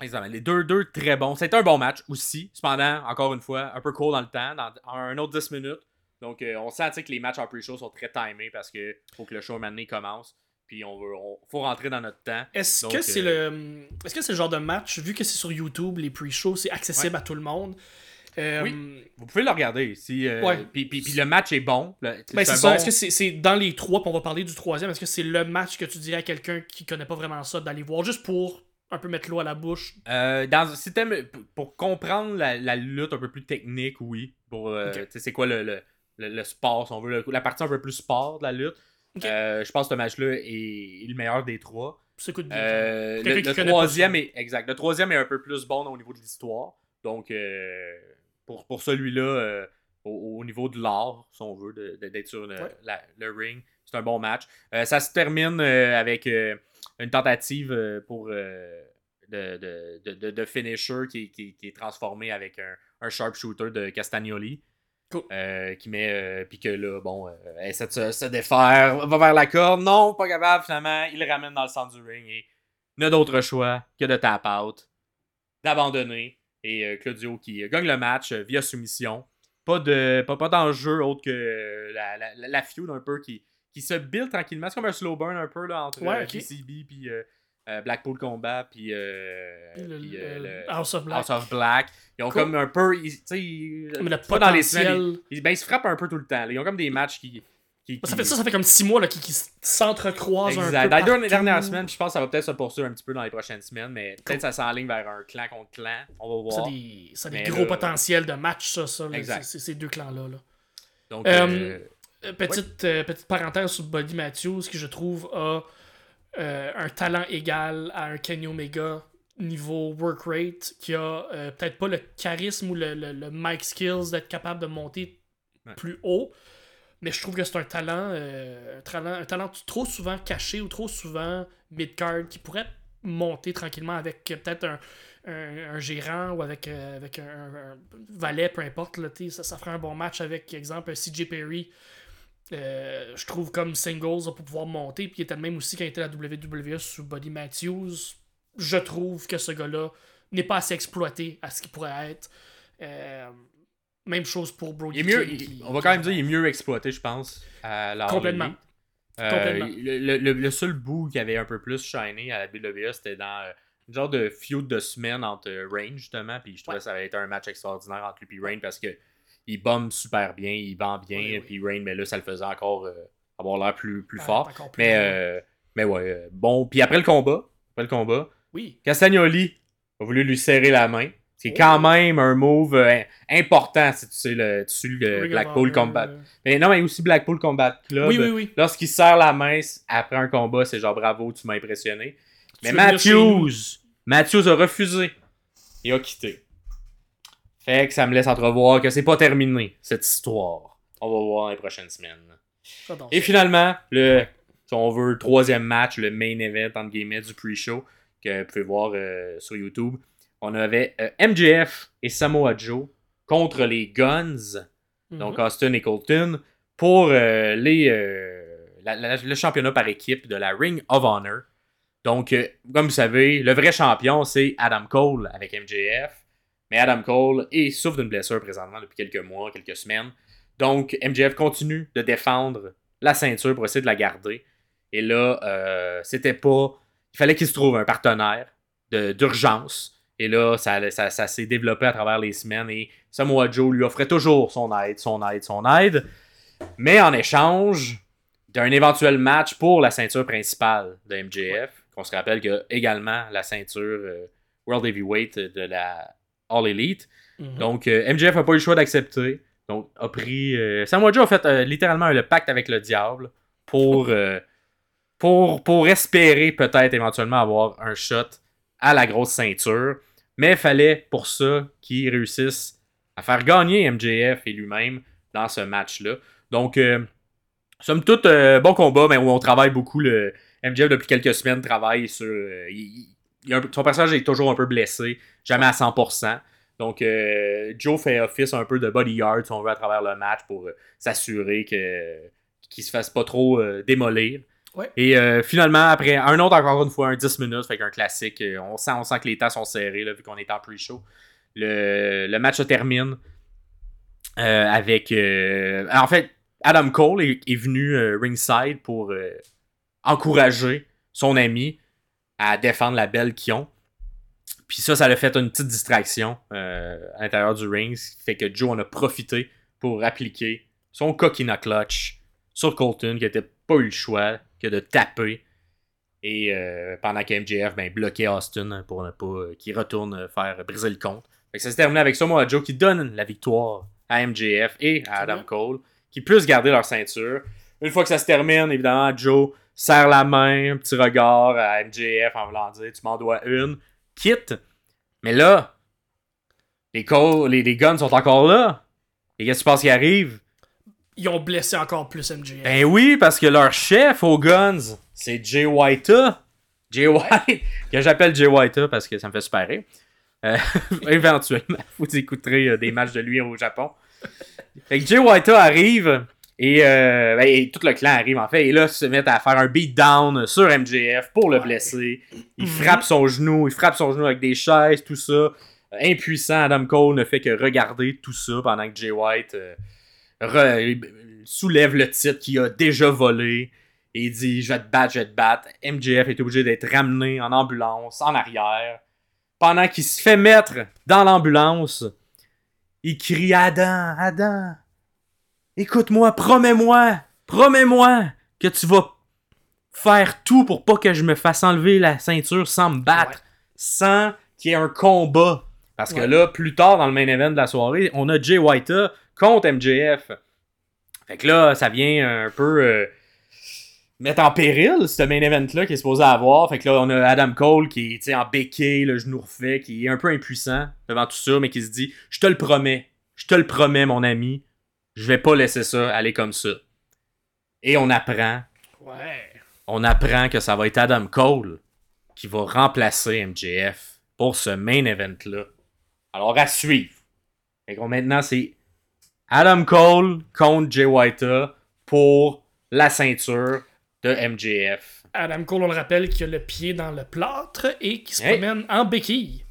Exactement. Les deux, deux très bons. C'était un bon match aussi. Cependant, encore une fois, un peu court dans le temps, dans un autre 10 minutes. Donc, euh, on sent que les matchs en pre-show sont très timés parce que faut que le show maintenant commence. Puis, on veut, on- faut rentrer dans notre temps. Est-ce que c'est euh, le est-ce que c'est le genre de match vu que c'est sur YouTube les pre-shows c'est accessible à tout le monde? Euh, Oui. Vous pouvez le regarder. Si, euh, Ouais. puis, puis- puis le match est bon. Ben, c'est c'est ça. bon- Est-ce que c'est c'est dans les trois, puis on va parler du troisième, est-ce que c'est le match que tu dirais à quelqu'un qui connaît pas vraiment ça d'aller voir juste pour un peu mettre l'eau à la bouche? Euh, dans, pour comprendre la, la lutte un peu plus technique, oui. Pour, euh, c'est quoi le, le, le- le sport, si on veut, la partie un peu plus sport de la lutte. Euh, je pense que ce match-là est, le meilleur des trois. Ça coûte bien. Euh, le, troisième est exact. Le troisième est un peu plus bon au niveau de l'histoire. Donc euh, pour, pour celui-là, au, au niveau de l'art, si on veut, d'être sur le, Ouais. la- le ring, c'est un bon match. Ça se termine avec une tentative pour de, de, de, de- de finisher qui, qui- qui est transformé avec un, un sharpshooter de Castagnoli. Cool. Euh, qui met euh, puis que là bon euh, elle essaie de se, se défaire va vers la corde non pas capable finalement il le ramène dans le centre du ring et n'a d'autre choix que de tap out d'abandonner et euh, Claudio qui gagne le match via soumission pas de pas, pas d'enjeu autre que la, la, la, feud un peu qui, qui se build tranquillement c'est comme un slow burn un peu là entre Ouais, ok. PCB puis euh, Blackpool Combat puis, euh, Puis le- puis, euh, le- House of Black. House of Black ils ont Cool. comme un peu ils, ils- Mais le pas dans les semaines ils, ben, ils se frappent un peu tout le temps là. ils ont comme des matchs qui, qui, Ça fait ça, ça fait comme six mois là, qui, qui s'entrecroisent un peu. Dans les deux dernières semaines, je pense que ça va peut-être se poursuivre un petit peu dans les prochaines semaines, mais peut-être ça s'enligne vers un clan contre clan. On va Ça a voir. des, ça a des gros là- potentiels de match, ça, ça là, Exact. ces deux clans-là. Là. Donc, Euh, petite, petite parenthèse sur Buddy Matthews, qui je trouve a euh, un talent égal à un Kenny Omega niveau work rate, qui a euh, peut-être pas le charisme ou le, le, le mic skills d'être capable de monter Ouais. plus haut, mais je trouve que c'est un talent, euh, un talent, un talent trop souvent caché ou trop souvent mid-card qui pourrait monter tranquillement avec peut-être un, un, un gérant ou avec, avec un, un valet, peu importe. Là, ça, ça ferait un bon match avec, exemple, un CJ Perry. Euh, je trouve comme singles pour pouvoir monter. Puis il était le même aussi quand il était à la WWE sous Buddy Matthews. Je trouve que ce gars-là n'est pas assez exploité à ce qu'il pourrait être. Euh, même chose pour Brody. il est mieux, King, il- qui- on va quand même dire qu'il est mieux exploité, je pense, à Complètement. Euh, Complètement. le, le- seul bout qui avait un peu plus shiné à la WWE, c'était dans une genre de feud de semaine entre Reign, justement. Puis je trouvais Ouais. que ça avait été un match extraordinaire entre lui et Reign parce que il bombe super bien, il vend bien. Oui, oui. Puis Reign, mais là, ça le faisait encore euh, avoir l'air plus, plus Ah, fort. plus Mais, euh, mais ouais, euh, bon. Puis après le combat, après le combat, Oui. Castagnoli a voulu lui serrer la main. C'est quand même un move euh, important si tu sais le, tu le Blackpool Combat. euh, Mais non, mais aussi Blackpool Combat Club. Oui, oui, oui. Lorsqu'il serre la main après un combat, c'est genre bravo, tu m'as impressionné. Mais? Matthews, Matthews a refusé et a quitté. Fait que ça me laisse entrevoir que c'est pas terminé, cette histoire. On va voir les prochaines semaines. Et finalement, le, si on veut, troisième match, le main event, entre guillemets, du pre-show, que vous pouvez voir euh, sur YouTube. On avait euh, MJF et Samoa Joe contre les Guns, Mhm. donc Austin et Colton, pour euh, les, la- la- le championnat par équipe de la Ring of Honor. Donc, comme vous savez, le vrai champion, c'est Adam Cole avec MJF. Mais Adam Cole est, souffre d'une blessure présentement depuis quelques mois, quelques semaines. Donc, MJF continue de défendre la ceinture pour essayer de la garder. Et là, euh, c'était pas. Il fallait qu'il se trouve un partenaire de- d'urgence. Et là, ça, ça, ça s'est développé à travers les semaines. Et Samoa Joe lui offrait toujours son aide, son aide, son aide. Mais en échange d'un éventuel match pour la ceinture principale de MJF, qu'on se rappelle qu'il y a également la ceinture euh, World Heavyweight de la All Elite. Mhm. Donc, euh, MJF n'a pas eu le choix d'accepter. Donc, a pris. euh, Samoa Joe a fait euh, littéralement le pacte avec le diable pour, euh, pour, pour espérer peut-être éventuellement avoir un shot à la grosse ceinture. Mais il fallait pour ça qu'il réussisse à faire gagner MJF et lui-même dans ce match-là. Donc, somme toute, bon combat, mais où on travaille beaucoup. Le MJF, depuis quelques semaines, travaille sur. euh, il- son personnage est toujours un peu blessé, jamais à 100%. Donc, euh, Joe fait office un peu de bodyguard, si on veut, à travers le match pour euh, s'assurer que qu'il se fasse pas trop euh, démolir. Ouais. Et finalement, après un autre, encore une fois, un 10 minutes, fait qu'un classique, on, sent, on sent que les temps sont serrés, là, vu qu'on est en pre-show. Le, le match se termine avec. en fait, Adam Cole est, est venu ringside pour encourager son ami à défendre la belle qu'ils ont. Puis ça, ça l'a fait une petite distraction euh, à l'intérieur du ring. Ce qui fait que Joe en a profité pour appliquer son coquina clutch sur Colton, qui n'était pas eu le choix que de taper. Et euh, pendant que MJF ben, bloquait Austin pour ne pas euh, qu'il retourne faire briser le compte. Fait que ça s'est terminé avec Samoa Joe qui donne la victoire à MJF et à Adam. Cole, qui puissent garder leur ceinture. Une fois que ça se termine, évidemment, Joe serre la main, un petit regard à MJF en voulant dire Tu m'en dois une, quitte. Mais là, les, les, les guns sont encore là. Et qu'est-ce que tu penses qui arrive? Ils ont blessé encore plus MJF. Ben oui, parce que leur chef aux guns, c'est Jay White. Jay White, que j'appelle Jay White parce que ça me fait super rire. Euh, (laughs) éventuellement, vous écouterez euh, des matchs de lui au Japon. Fait que Jay White arrive et, euh, ben, et tout le clan arrive en fait. Et là, se mettent à faire un beatdown sur MJF pour le blesser. Il Mhm. frappe son genou, il frappe son genou avec des chaises, tout ça. Impuissant, Adam Cole ne fait que regarder tout ça pendant que Jay White euh, re- soulève le titre qu'il a déjà volé. Et il dit Je vais te battre, je vais te battre. MJF est obligé d'être ramené en ambulance, en arrière. Pendant qu'il se fait mettre dans l'ambulance, il crie Adam, Adam, écoute-moi, promets-moi, promets-moi que tu vas faire tout pour pas que je me fasse enlever la ceinture sans me battre, Ouais. sans qu'il y ait un combat. Parce que Ouais. là, plus tard dans le main event de la soirée, on a Jay White contre MJF. Fait que là, ça vient un peu euh, mettre en péril ce main event-là qui est supposé avoir. Fait que là, on a Adam Cole qui est en béquille, le genou refait, qui est un peu impuissant devant tout ça, mais qui se dit Je te le promets, je te le promets, mon ami, je vais pas laisser ça aller comme ça. Et on apprend, Ouais. on apprend que ça va être Adam Cole qui va remplacer MJF pour ce main event-là. Alors à suivre. Que maintenant, c'est Adam Cole contre Jay White pour la ceinture de MJF. Adam Cole, on le rappelle, qui a le pied dans le plâtre et qui se Hey. promène en béquille.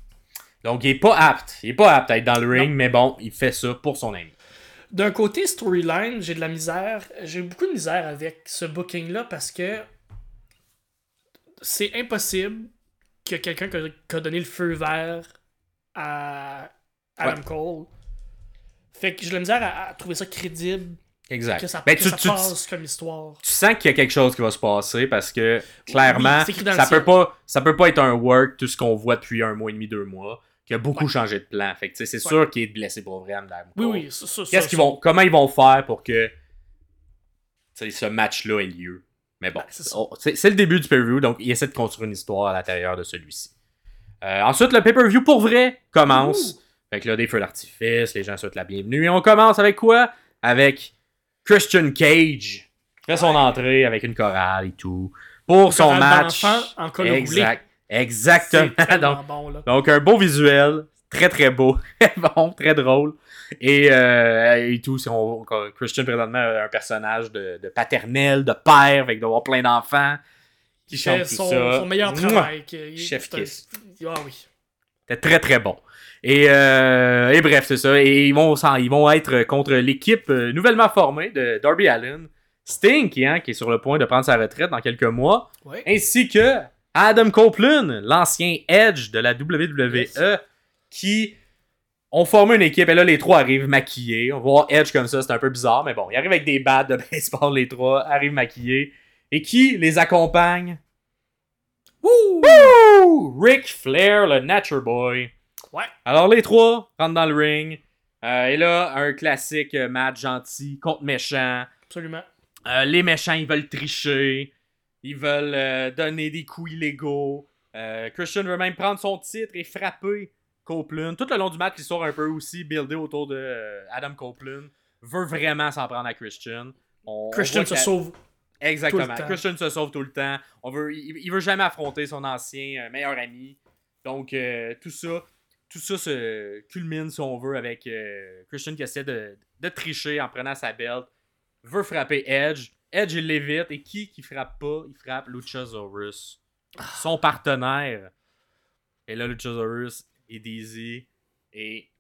Donc, il est pas apte. Il est pas apte à être dans le ring, mais bon, il fait ça pour son ami. D'un côté, storyline, j'ai de la misère. J'ai beaucoup de misère avec ce booking-là parce que c'est impossible que quelqu'un qui a, donné le feu vert à Adam Ouais. Cole. Fait que j'ai de la misère à, à trouver ça crédible, Exact. que ça, Ben, que tu, ça tu- passe comme histoire. tu sens qu'il y a quelque chose qui va se passer parce que clairement, Oui, ça peut pas ça peut pas être un work tout ce qu'on voit depuis un mois et demi, deux mois. Qui a beaucoup changé de plan. Fait c'est sûr qu'il est blessé pour vrai, Oui, oui, Qu'est-ce qu'ils vont, comment ils vont faire pour que ce match-là ait lieu? Mais bon, Ben, c'est on- c'est le début du pay-per-view, donc il essaie de construire une histoire à l'intérieur de celui-ci. Euh, ensuite, le pay-per-view pour vrai commence. Fait que là, des feux d'artifice, les gens souhaitent la bienvenue. Et on commence avec quoi? Avec Christian Cage. fait son entrée avec une chorale et tout. Pour son match. en. Exact. Exactement. Donc, bon, là. donc, un beau visuel, très très beau, très (laughs) bon, très drôle. Et, euh, et tout, si on, on- Christian présentement a un personnage de, de paternel, de père, avec d'avoir plein d'enfants qui chantent fait tout son, ça. son meilleur travail. il- Chef kiss. Ah oui. C'était très très bon. Et, euh, et bref, c'est ça. Et ils vont, ils vont être contre l'équipe euh, nouvellement formée de Darby Allen, Sting, qui, hein, qui est sur le point de prendre sa retraite dans quelques mois, ainsi que Adam Copeland, l'ancien Edge de la WWE, Yes. qui ont formé une équipe. Et là, les trois arrivent maquillés. On va voir Edge comme ça, c'est un peu bizarre, mais bon, ils arrivent avec des battes de (laughs) baseball, les trois, arrivent maquillés. Et qui les accompagne? Wouh! Woo! Ric Flair, le Nature Boy. Ouais. Alors, les trois rentrent dans le ring. Euh, et là, un classique euh, match gentil contre méchant. Absolument. Euh, les méchants, ils veulent tricher. Ils veulent euh, donner des coups illégaux. Euh, Christian veut même prendre son titre et frapper Copeland. Tout le long du match, l'histoire un peu aussi buildée autour de euh, Adam Copeland. Veut vraiment s'en prendre à Christian. On- Christian se sauve. Exactement. Tout le temps. Christian se sauve tout le temps. On veut, il, il veut jamais affronter son ancien meilleur ami. Donc, tout ça, tout ça se culmine, si on veut, avec Christian qui essaie de, de tricher en prenant sa belt. Veut frapper Edge. Edge, il l'évite. Et qui qui frappe pas Il frappe Luchasaurus. Son partenaire. Et là, Luchasaurus et Daisy. Et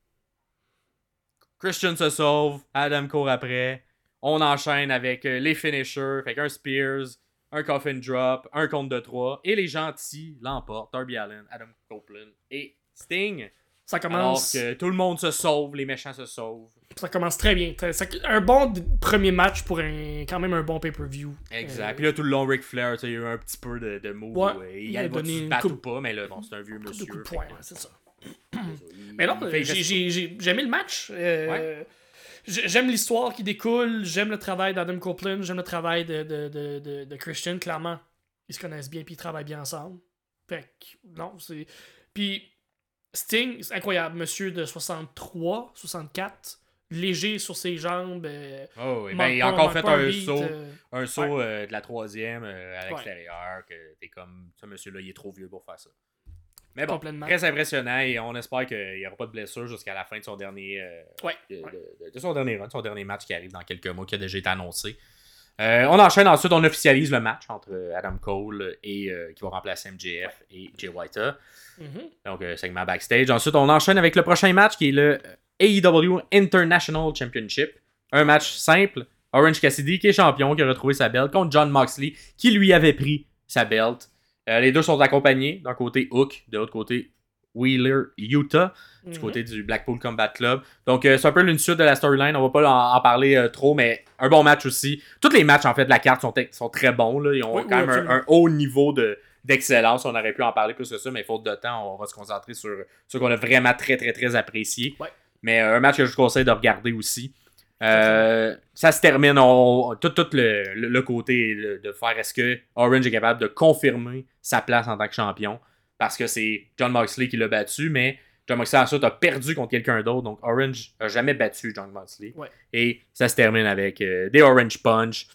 Christian se sauve. Adam court après. On enchaîne avec euh, les finishers. Fait qu'un Spears, un Coffin Drop, un compte de 3. Et les gentils l'emportent. Darby Allen, Adam Copeland et Sting. Ça Alors commence, que tout le monde se sauve, les méchants se sauvent. ça commence très bien. Un bon premier match pour un, quand même un bon pay-per-view. Exact. Euh, Puis là, tout le long, Ric Flair, il y a eu un petit peu de, de moves. Ouais, euh, il il a va donné une battre ou pas, mais là, bon, c'est un vieux monsieur. coup de poing, c'est ça. Mais non, j'ai- aimé le match. Euh, j'ai- J'aime l'histoire qui découle, j'aime le travail d'Adam Copeland, j'aime le travail de, de, de, de, de Christian, clairement. Ils se connaissent bien puis ils travaillent bien ensemble. Fait que, non, c'est. Puis Sting, c'est incroyable, monsieur de 63, 64, léger sur ses jambes. euh, Oh, oui, ben, il a encore fait un beat, saut. euh, Un saut euh, de la troisième à Ouais. l'extérieur, que t'es comme, ce monsieur-là, il est trop vieux pour faire ça. Mais bon, très impressionnant et on espère qu'il n'y aura pas de blessure jusqu'à la fin de son dernier, Ouais, de, ouais. de- de son dernier run, son dernier match qui arrive dans quelques mois, qui a déjà été annoncé. Euh, on enchaîne ensuite, on officialise le match entre Adam Cole et euh, qui va remplacer MJF et Jay White. mhm. Donc, euh, segment backstage. Ensuite, on enchaîne avec le prochain match qui est le AEW International Championship. Un match simple. Orange Cassidy, qui est champion, qui a retrouvé sa belt, contre John Moxley, qui lui avait pris sa belt. Les deux sont accompagnés. D'un côté, Hook, de l'autre côté, Wheeler, Utah, du Mhm. côté du Blackpool Combat Club. Donc, euh, c'est un peu une suite de la storyline. On va pas en, en parler euh, trop, mais un bon match aussi. Tous les matchs, en fait, de la carte sont, sont très bons. Là. Ils ont Oui, quand oui, même un, haut niveau de, d'excellence. On aurait pu en parler plus que ça, mais faute de temps, on va se concentrer sur ce qu'on a vraiment très, très, très apprécié. Ouais. Mais euh, un match que je vous conseille de regarder aussi. Euh, ça se termine, on, tout, tout le, le- le côté de faire est-ce que Orange est capable de confirmer sa place en tant que champion? Parce que c'est John Moxley qui l'a battu, mais John Moxley ensuite a perdu contre quelqu'un d'autre, donc Orange a jamais battu John Moxley. Ouais. Et ça se termine avec euh, des Orange Punch,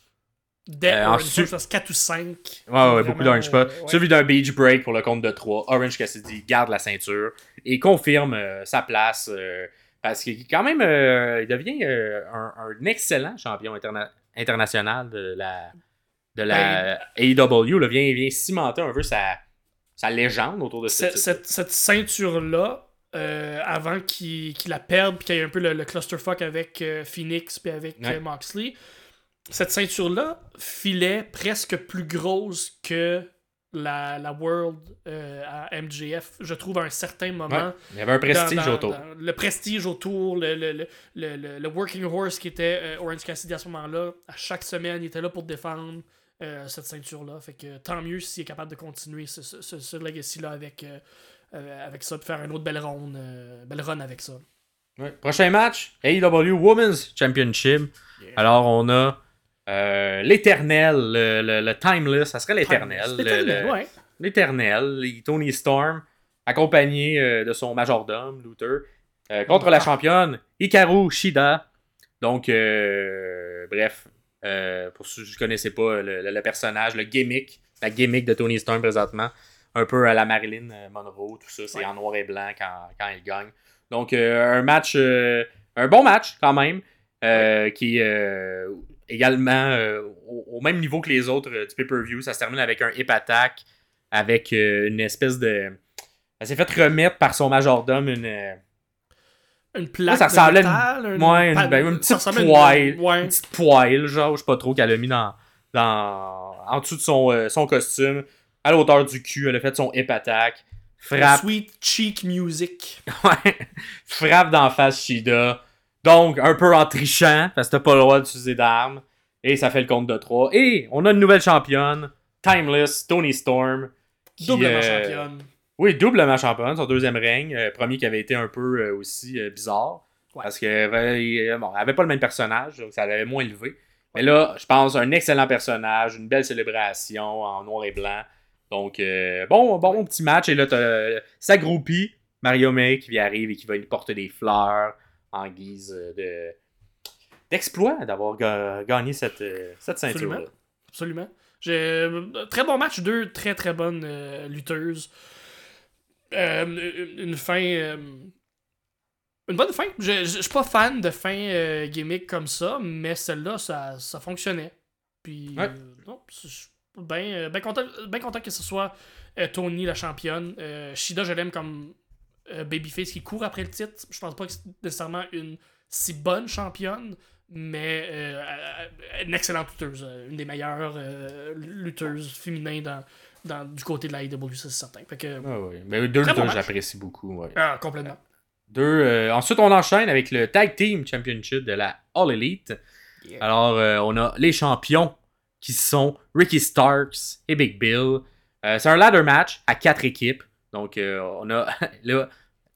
Dès Euh, Orange ensuite- Punch, ça, 4 ou 5. Ouais, ouais, beaucoup d'Orange Punch. ouais. Suivi d'un Beach Break pour le compte de 3. Orange Cassidy garde la ceinture et confirme euh, sa place euh, parce qu'il quand même il devient un, un excellent champion interna- international de la, de la AEW. Là, vient, vient cimenter un peu sa, sa légende autour de cette, cette, cette, ceinture-là, euh, avant qu'il la perde, puis qu'il y ait un peu le, le clusterfuck avec euh, Phoenix puis avec Ouais. euh, Moxley, cette ceinture-là filait presque plus grosse que la, la World euh, à MJF, je trouve, à un certain moment. Ouais, il y avait un prestige dans- dans- autour. dans le prestige autour, le, le, le, le, le- le working horse qui était Orange Cassidy à ce moment-là. À chaque semaine, il était là pour défendre euh, cette ceinture-là. Fait que tant mieux s'il est capable de continuer ce, ce, ce- ce legacy-là avec, euh, euh, avec ça, puis faire une autre belle ronde, belle run avec ça. Ouais. Prochain match, AEW Women's Championship. Alors, on a l'éternel, le, le- le timeless, ça serait l'éternel. Ouais. L'éternel, les- Tony Storm, accompagné de son majordome, Luther, contre la championne Hikaru Shida. Donc, euh, bref, euh, pour ceux qui ne connaissaient pas le, le- le personnage, le gimmick, la gimmick de Tony Storm présentement, un peu à la Marilyn euh, Monroe, tout ça, c'est Ouais. en noir et blanc quand, quand il gagne. Donc, euh, un match, euh, un bon match quand même, qui également au, au même niveau que les autres du pay-per-view. Ça se termine avec un hip attack, avec une espèce de. Elle s'est fait remettre par son majordome une, Une plaque ça ressemblait une, ouais, une, ben, une petite une- poêle. ouais. Une petite poêle, genre, je sais pas trop, qu'elle a mis dans, dans, en dessous de son, euh, son costume. À la hauteur du cul, elle a fait son hip attack. Frappe, Sweet cheek music. (laughs) ouais, frappe d'en face Shida. Donc, un peu en trichant, parce que t'as pas le droit d'utiliser d'armes. Et ça fait le compte de 3. Et on a une nouvelle championne, Timeless, Tony Storm. qui, Doublement euh, championne. Oui, doublement championne, son deuxième règne. euh, premier qui avait été un peu euh, aussi euh, bizarre. Ouais. Parce qu'elle avait, bon, elle avait pas le même personnage, donc ça l'avait moins élevé. Mais là, je pense un excellent personnage, une belle célébration en noir et blanc. Donc, bon, bon, petit match. Et là, t'as sa groupie, Mario May, qui arrive et qui va lui porter des fleurs en guise de d'exploit d'avoir ga- gagné cette, cette ceinture. Absolument. Absolument. J'ai très bon match, deux très très bonnes lutteuses. Euh, une fin. euh, une bonne fin. Je, je, je suis pas fan de fin euh, gimmick comme ça, mais celle-là, ça, ça fonctionnait. Puis, Ouais. non, je suis bien ben content, ben content que ce soit Tony la championne. Shida, je l'aime comme babyface qui court après le titre. Je pense pas que c'est nécessairement une si bonne championne, mais euh, une excellente lutteuse. Une des meilleures euh, lutteuses féminines dans, dans, du côté de la AEW, ça, c'est certain. Fait que, Ah oui. Mais deux bon lutteurs, match. j'apprécie beaucoup. ouais. ah, complètement. Deux, euh, ensuite, on enchaîne avec le Tag Team Championship de la All Elite. Yeah. Alors, euh, on a les champions qui sont Ricky Starks et Big Bill. Euh, c'est un ladder match à quatre équipes. Donc, euh, on a (laughs) là,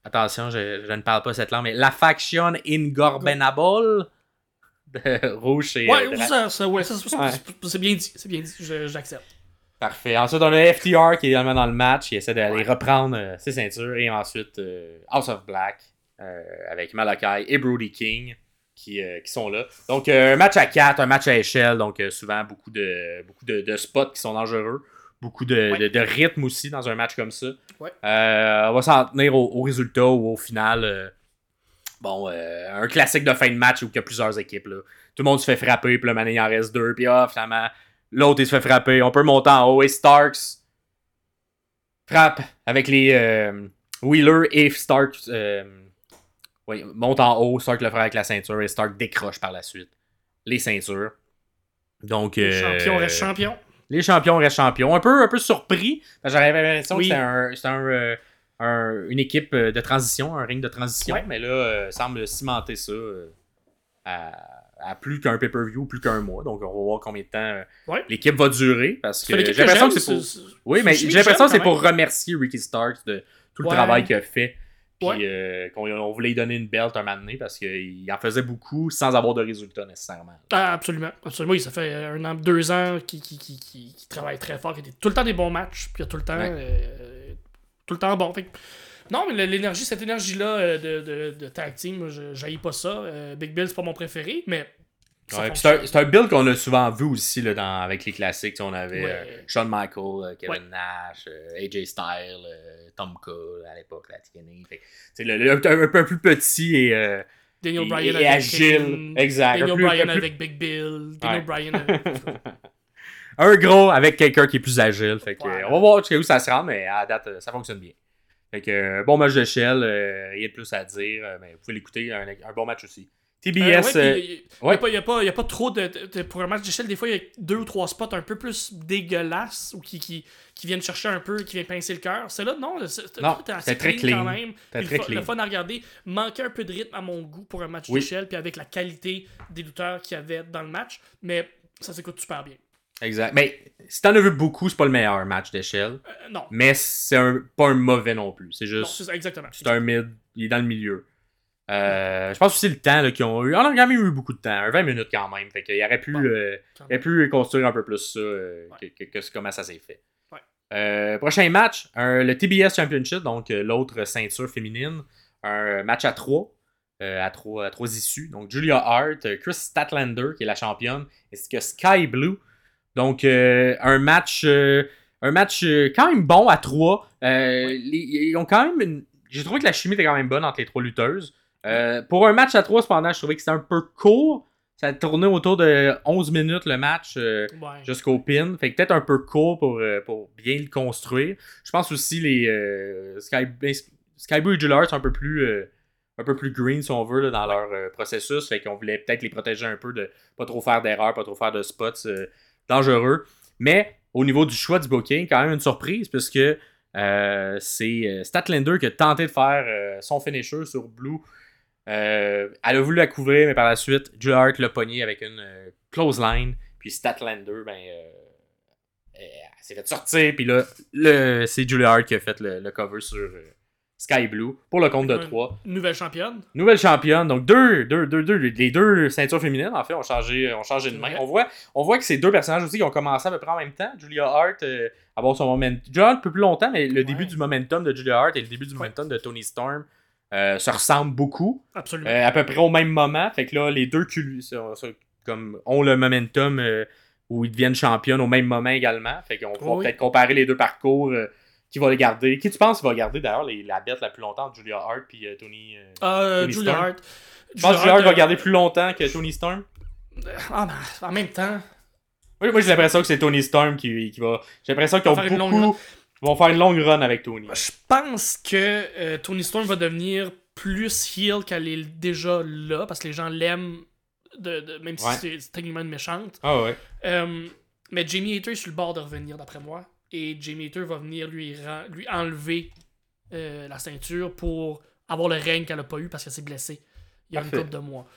attention, je, je ne parle pas cette langue, mais la faction Ingorbenable de (laughs) Rouge et. Ouais, euh, Dra- ça, ça, ouais, ça, ça, Ouais. c'est- c'est bien dit. C'est bien dit. J'accepte. Parfait. Ensuite, on a FTR qui est également dans le match. Il essaie d'aller Ouais. reprendre euh, ses ceintures. Et ensuite, euh, House of Black euh, avec Malakai et Brody King qui, qui sont là. Donc, un match à 4, un match à échelle. Donc, souvent, beaucoup de, beaucoup de, de spots qui sont dangereux. Beaucoup de, Ouais. de, de rythme aussi dans un match comme ça. Ouais. On va s'en tenir au, au résultat ou au final. bon, euh, un classique de fin de match où il y a plusieurs équipes. Là. Tout le monde se fait frapper, puis le il en reste deux. Puis ah, finalement, l'autre, il se fait frapper. On peut monter en haut. Et Starks frappe avec les euh, Wheeler et Stark. euh, oui, monte en haut. Stark le frappe avec la ceinture et Stark décroche par la suite les ceintures. Donc, Les euh, champions restent champions. les champions restent champions. Un peu, un peu surpris. J'avais l'impression Oui. que c'était un, euh, un- une équipe de transition, un ring de transition. Ouais. Mais là, semble cimenter ça à, à plus qu'un pay-per-view, plus qu'un mois. Donc, on va voir combien de temps euh, Ouais. l'équipe va durer. Parce que j'ai l'impression que c'est pour. Oui, mais j'ai l'impression que c'est pour remercier Ricky Starks de tout le Ouais. travail qu'il a fait. Puis Ouais. euh, qu'on on voulait lui donner une belt un moment donné parce qu'il en faisait beaucoup sans avoir de résultats nécessairement. Ah, absolument. Absolument. Ça fait un an, deux ans qu'il qui, qui, qui, qui travaille très fort, qu'il a tout le temps des bons matchs, puis il y a tout le temps, euh, tout le temps bon. Fait non, mais l'énergie, cette énergie-là euh, de, de, de tag team, je pas ça. Euh, Big Bill, c'est pas mon préféré, mais Ouais, c'est un, un build qu'on a souvent vu aussi là, dans, avec les classiques. On avait Ouais. euh, Shawn Michaels, Kevin Ouais. Nash, euh, AJ Styles, euh, Tom Cole à l'époque, la TNA. Fait le, le- un, un peu plus petit et, euh, Daniel et- Bryan et agile. Exact. Daniel plus- Bryan plus- avec Big Bill. Daniel. Bryan avec. (laughs) un gros avec quelqu'un qui est plus agile. Fait que, on va voir jusqu'à où ça se rend, mais à la date, ça fonctionne bien. Fait que, euh, bon match d'échelle, euh, rien de plus à dire, euh, mais vous pouvez l'écouter, un, un bon match aussi. TBS, Euh, ouais, il n'y a, pas- a, a trop de, de- de- Pour un match d'échelle, des fois, il y a deux ou trois spots un peu plus dégueulasses ou qui, qui, qui viennent chercher un peu, qui viennent pincer le cœur. C'est- c'était Non, c'était très clean quand même. Très le, clean. le fun à regarder. Manquait un peu de rythme à mon goût pour un match Oui. d'échelle, puis avec la qualité des lutteurs qu'il y avait dans le match. Mais ça s'écoute super bien. Exact. Mais si t'en as vu beaucoup, c'est pas le meilleur match d'échelle. Euh, non. Mais c'est un, pas un mauvais non plus. C'est Non, juste. c'est ça, exactement. C'est un mid. Il est dans le milieu. Euh, je pense aussi le temps là, qu'ils ont eu. On a quand même eu beaucoup de temps. Un 20 minutes quand même. Fait qu'il aurait pu. Euh, il aurait pu construire un peu plus ça euh, Ouais. que, que- que comment ça s'est fait. Ouais. Prochain match, un- le TBS Championship, donc l'autre ceinture féminine. Un match à trois. à, trois à trois issues. Donc Julia Hart, Chris Statlander, qui est la championne, ainsi que Sky Blue. Donc euh, un match. euh, un match euh, quand même bon à trois. Les- ils ont quand même une- J'ai trouvé que la chimie était quand même bonne entre les trois lutteuses. Pour un match à trois, cependant, je trouvais que c'était un peu court. Ça a tourné autour de 11 minutes le match Ouais. jusqu'au pin. Fait que peut-être un peu court pour, pour bien le construire. Je pense aussi les Sky, ben, Sky Blue et sont un peu plus un peu plus green si on veut là, dans leur euh, processus. Fait qu'on voulait peut-être les protéger un peu de pas trop faire d'erreurs, pas trop faire de spots euh, dangereux. Mais au niveau du choix du booking, quand même une surprise puisque euh, c'est euh, Statlander qui a tenté de faire euh, son finisher sur Blue. Elle a voulu la couvrir, mais par la suite, Julia Hart l'a pogné avec une close line. Puis Statlander, ben, elle s'est fait sortir. Puis là, c'est Julia Hart qui a fait le, cover sur Sky Blue pour le compte de. 3. Nouvelle championne. Nouvelle championne, donc deux, deux, deux, deux, les deux ceintures féminines, en fait, ont changé, ont changé de main. Ouais. On voit, on voit que ces deux personnages aussi qui ont commencé à peu près en même temps. Julia Hart, euh, avoir son momentum. Julia Hart un peu plus longtemps, mais le début du momentum de Julia Hart et le début du momentum de Tony Storm euh, se ressemblent beaucoup. Absolument. Euh, à peu près au même moment. Fait que là, les deux cul- sont- sont comme, ont le momentum euh, où ils deviennent championnes au même moment également. Fait qu'on va Oui. peut-être comparer les deux parcours. Euh, qui va les garder Qui tu penses va garder d'ailleurs la bête la plus longtemps Julia Hart et Tony euh, Euh, Tony Julia Storm? Hart. Je pense que Julia Hart va euh, garder plus longtemps que Tony Storm? Ah, ben, en même temps. Oui, moi j'ai l'impression que c'est Tony Storm qui, qui va. J'ai l'impression qu'ils ont une longue beaucoup. Ils vont faire une longue run avec Tony. Je pense que euh, Tony Storm va devenir plus heel qu'elle est déjà là, parce que les gens l'aiment, de, de- même si Ouais. c'est c'est techniquement une méchante. Ah ouais. Euh, mais Jamie Hater est sur le bord de revenir, d'après moi. Et Jamie Hater va venir lui, lui enlever euh, la ceinture pour avoir le règne qu'elle a pas eu parce qu'elle s'est blessée il y a Parfait. une couple de mois.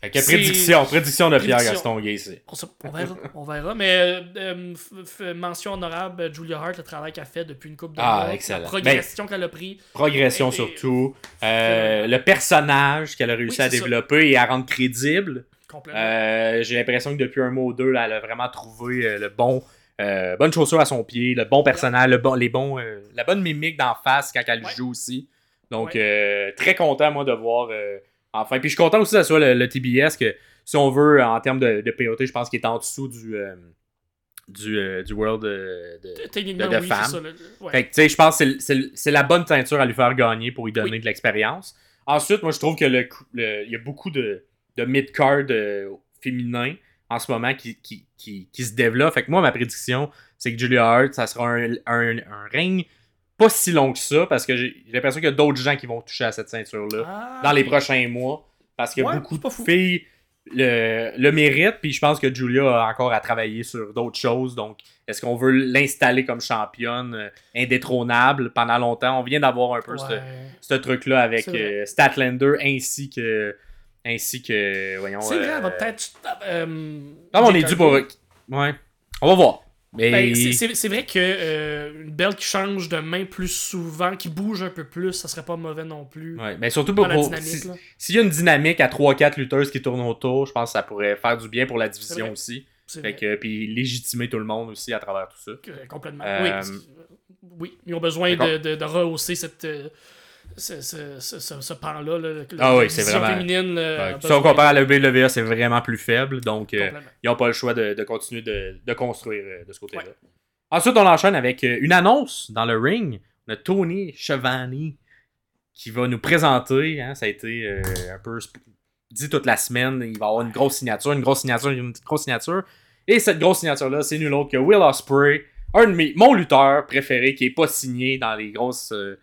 Prédiction, prédiction de Pierre. Gaston Gacy. On, on verra, on verra. Mais euh, euh, mention honorable, Julia Hart, le travail qu'elle fait depuis une couple de Ah, mois. excellent. La progression qu'elle a pris. Progression Et- surtout. Euh, le personnage qu'elle a réussi Oui, à ça. développer et à rendre crédible. Complètement. Euh, J'ai l'impression que depuis un mois ou deux, là, elle a vraiment trouvé le bon. Euh, bonne chaussure à son pied, le bon le bon, les bons, euh, la bonne mimique d'en face quand elle Ouais. joue aussi. Donc, Ouais. euh, très content, moi, de voir enfin. Puis je suis content aussi que ce soit le, le TBS, que si on veut, en termes de, de POT, je pense qu'il est en dessous du, du, du World de, de- de oui, femmes. ouais. fait que, tu sais, je pense que c'est- la bonne teinture à lui faire gagner pour lui donner Oui. de l'expérience. Ensuite, moi, je trouve que le, y a beaucoup de, de mid-card féminins en ce moment qui, qui, qui, qui se développent. Fait que moi, ma prédiction, c'est que Julia Hart, ça sera un, un, un règne pas si long que ça parce que j'ai l'impression qu'il y a d'autres gens qui vont toucher à cette ceinture-là Ah, dans les prochains mois parce que Ouais, beaucoup de filles le, le méritent. Puis je pense que Julia a encore à travailler sur d'autres choses. Donc, est-ce qu'on veut l'installer comme championne euh, indétrônable? Pendant longtemps On vient d'avoir un peu ce, Ouais. ce truc-là avec euh, Statlander ainsi que. Ainsi que. Voyons. C'est vrai, euh, va peut-être. euh, Non, mais on est dû pour. Ouais. On va voir. Mais. Ben, c'est- vrai que euh, une belle qui change de main plus souvent, qui bouge un peu plus, ça serait pas mauvais non plus. Ouais, mais surtout pour. la pour- si-. S'il y a une dynamique à 3-4 lutteuses qui tournent autour, je pense que ça pourrait faire du bien pour la division aussi. Fait que, puis légitimer tout le monde aussi à travers tout ça. Que- complètement. Euh, Oui, oui, ils ont besoin de, de, de rehausser cette, euh, ce, ce, ce, ce- ce pan-là. là, Ah oui, c'est vraiment- féminine. euh, Ouais, a si on compare à la WWE, c'est vraiment plus faible. Donc, euh, ils n'ont pas le choix de, de continuer de, de construire euh, de ce côté-là. Ensuite, on enchaîne avec une annonce dans le ring. On a Tony Schiavone qui va nous présenter. hein, ça a été euh, un peu dit toute la semaine. Il va avoir une grosse signature, une grosse signature, une grosse signature. Et cette grosse signature-là, c'est nul autre que Will Ospreay, un de mes, mon lutteur préféré qui est pas signé dans les grosses. euh,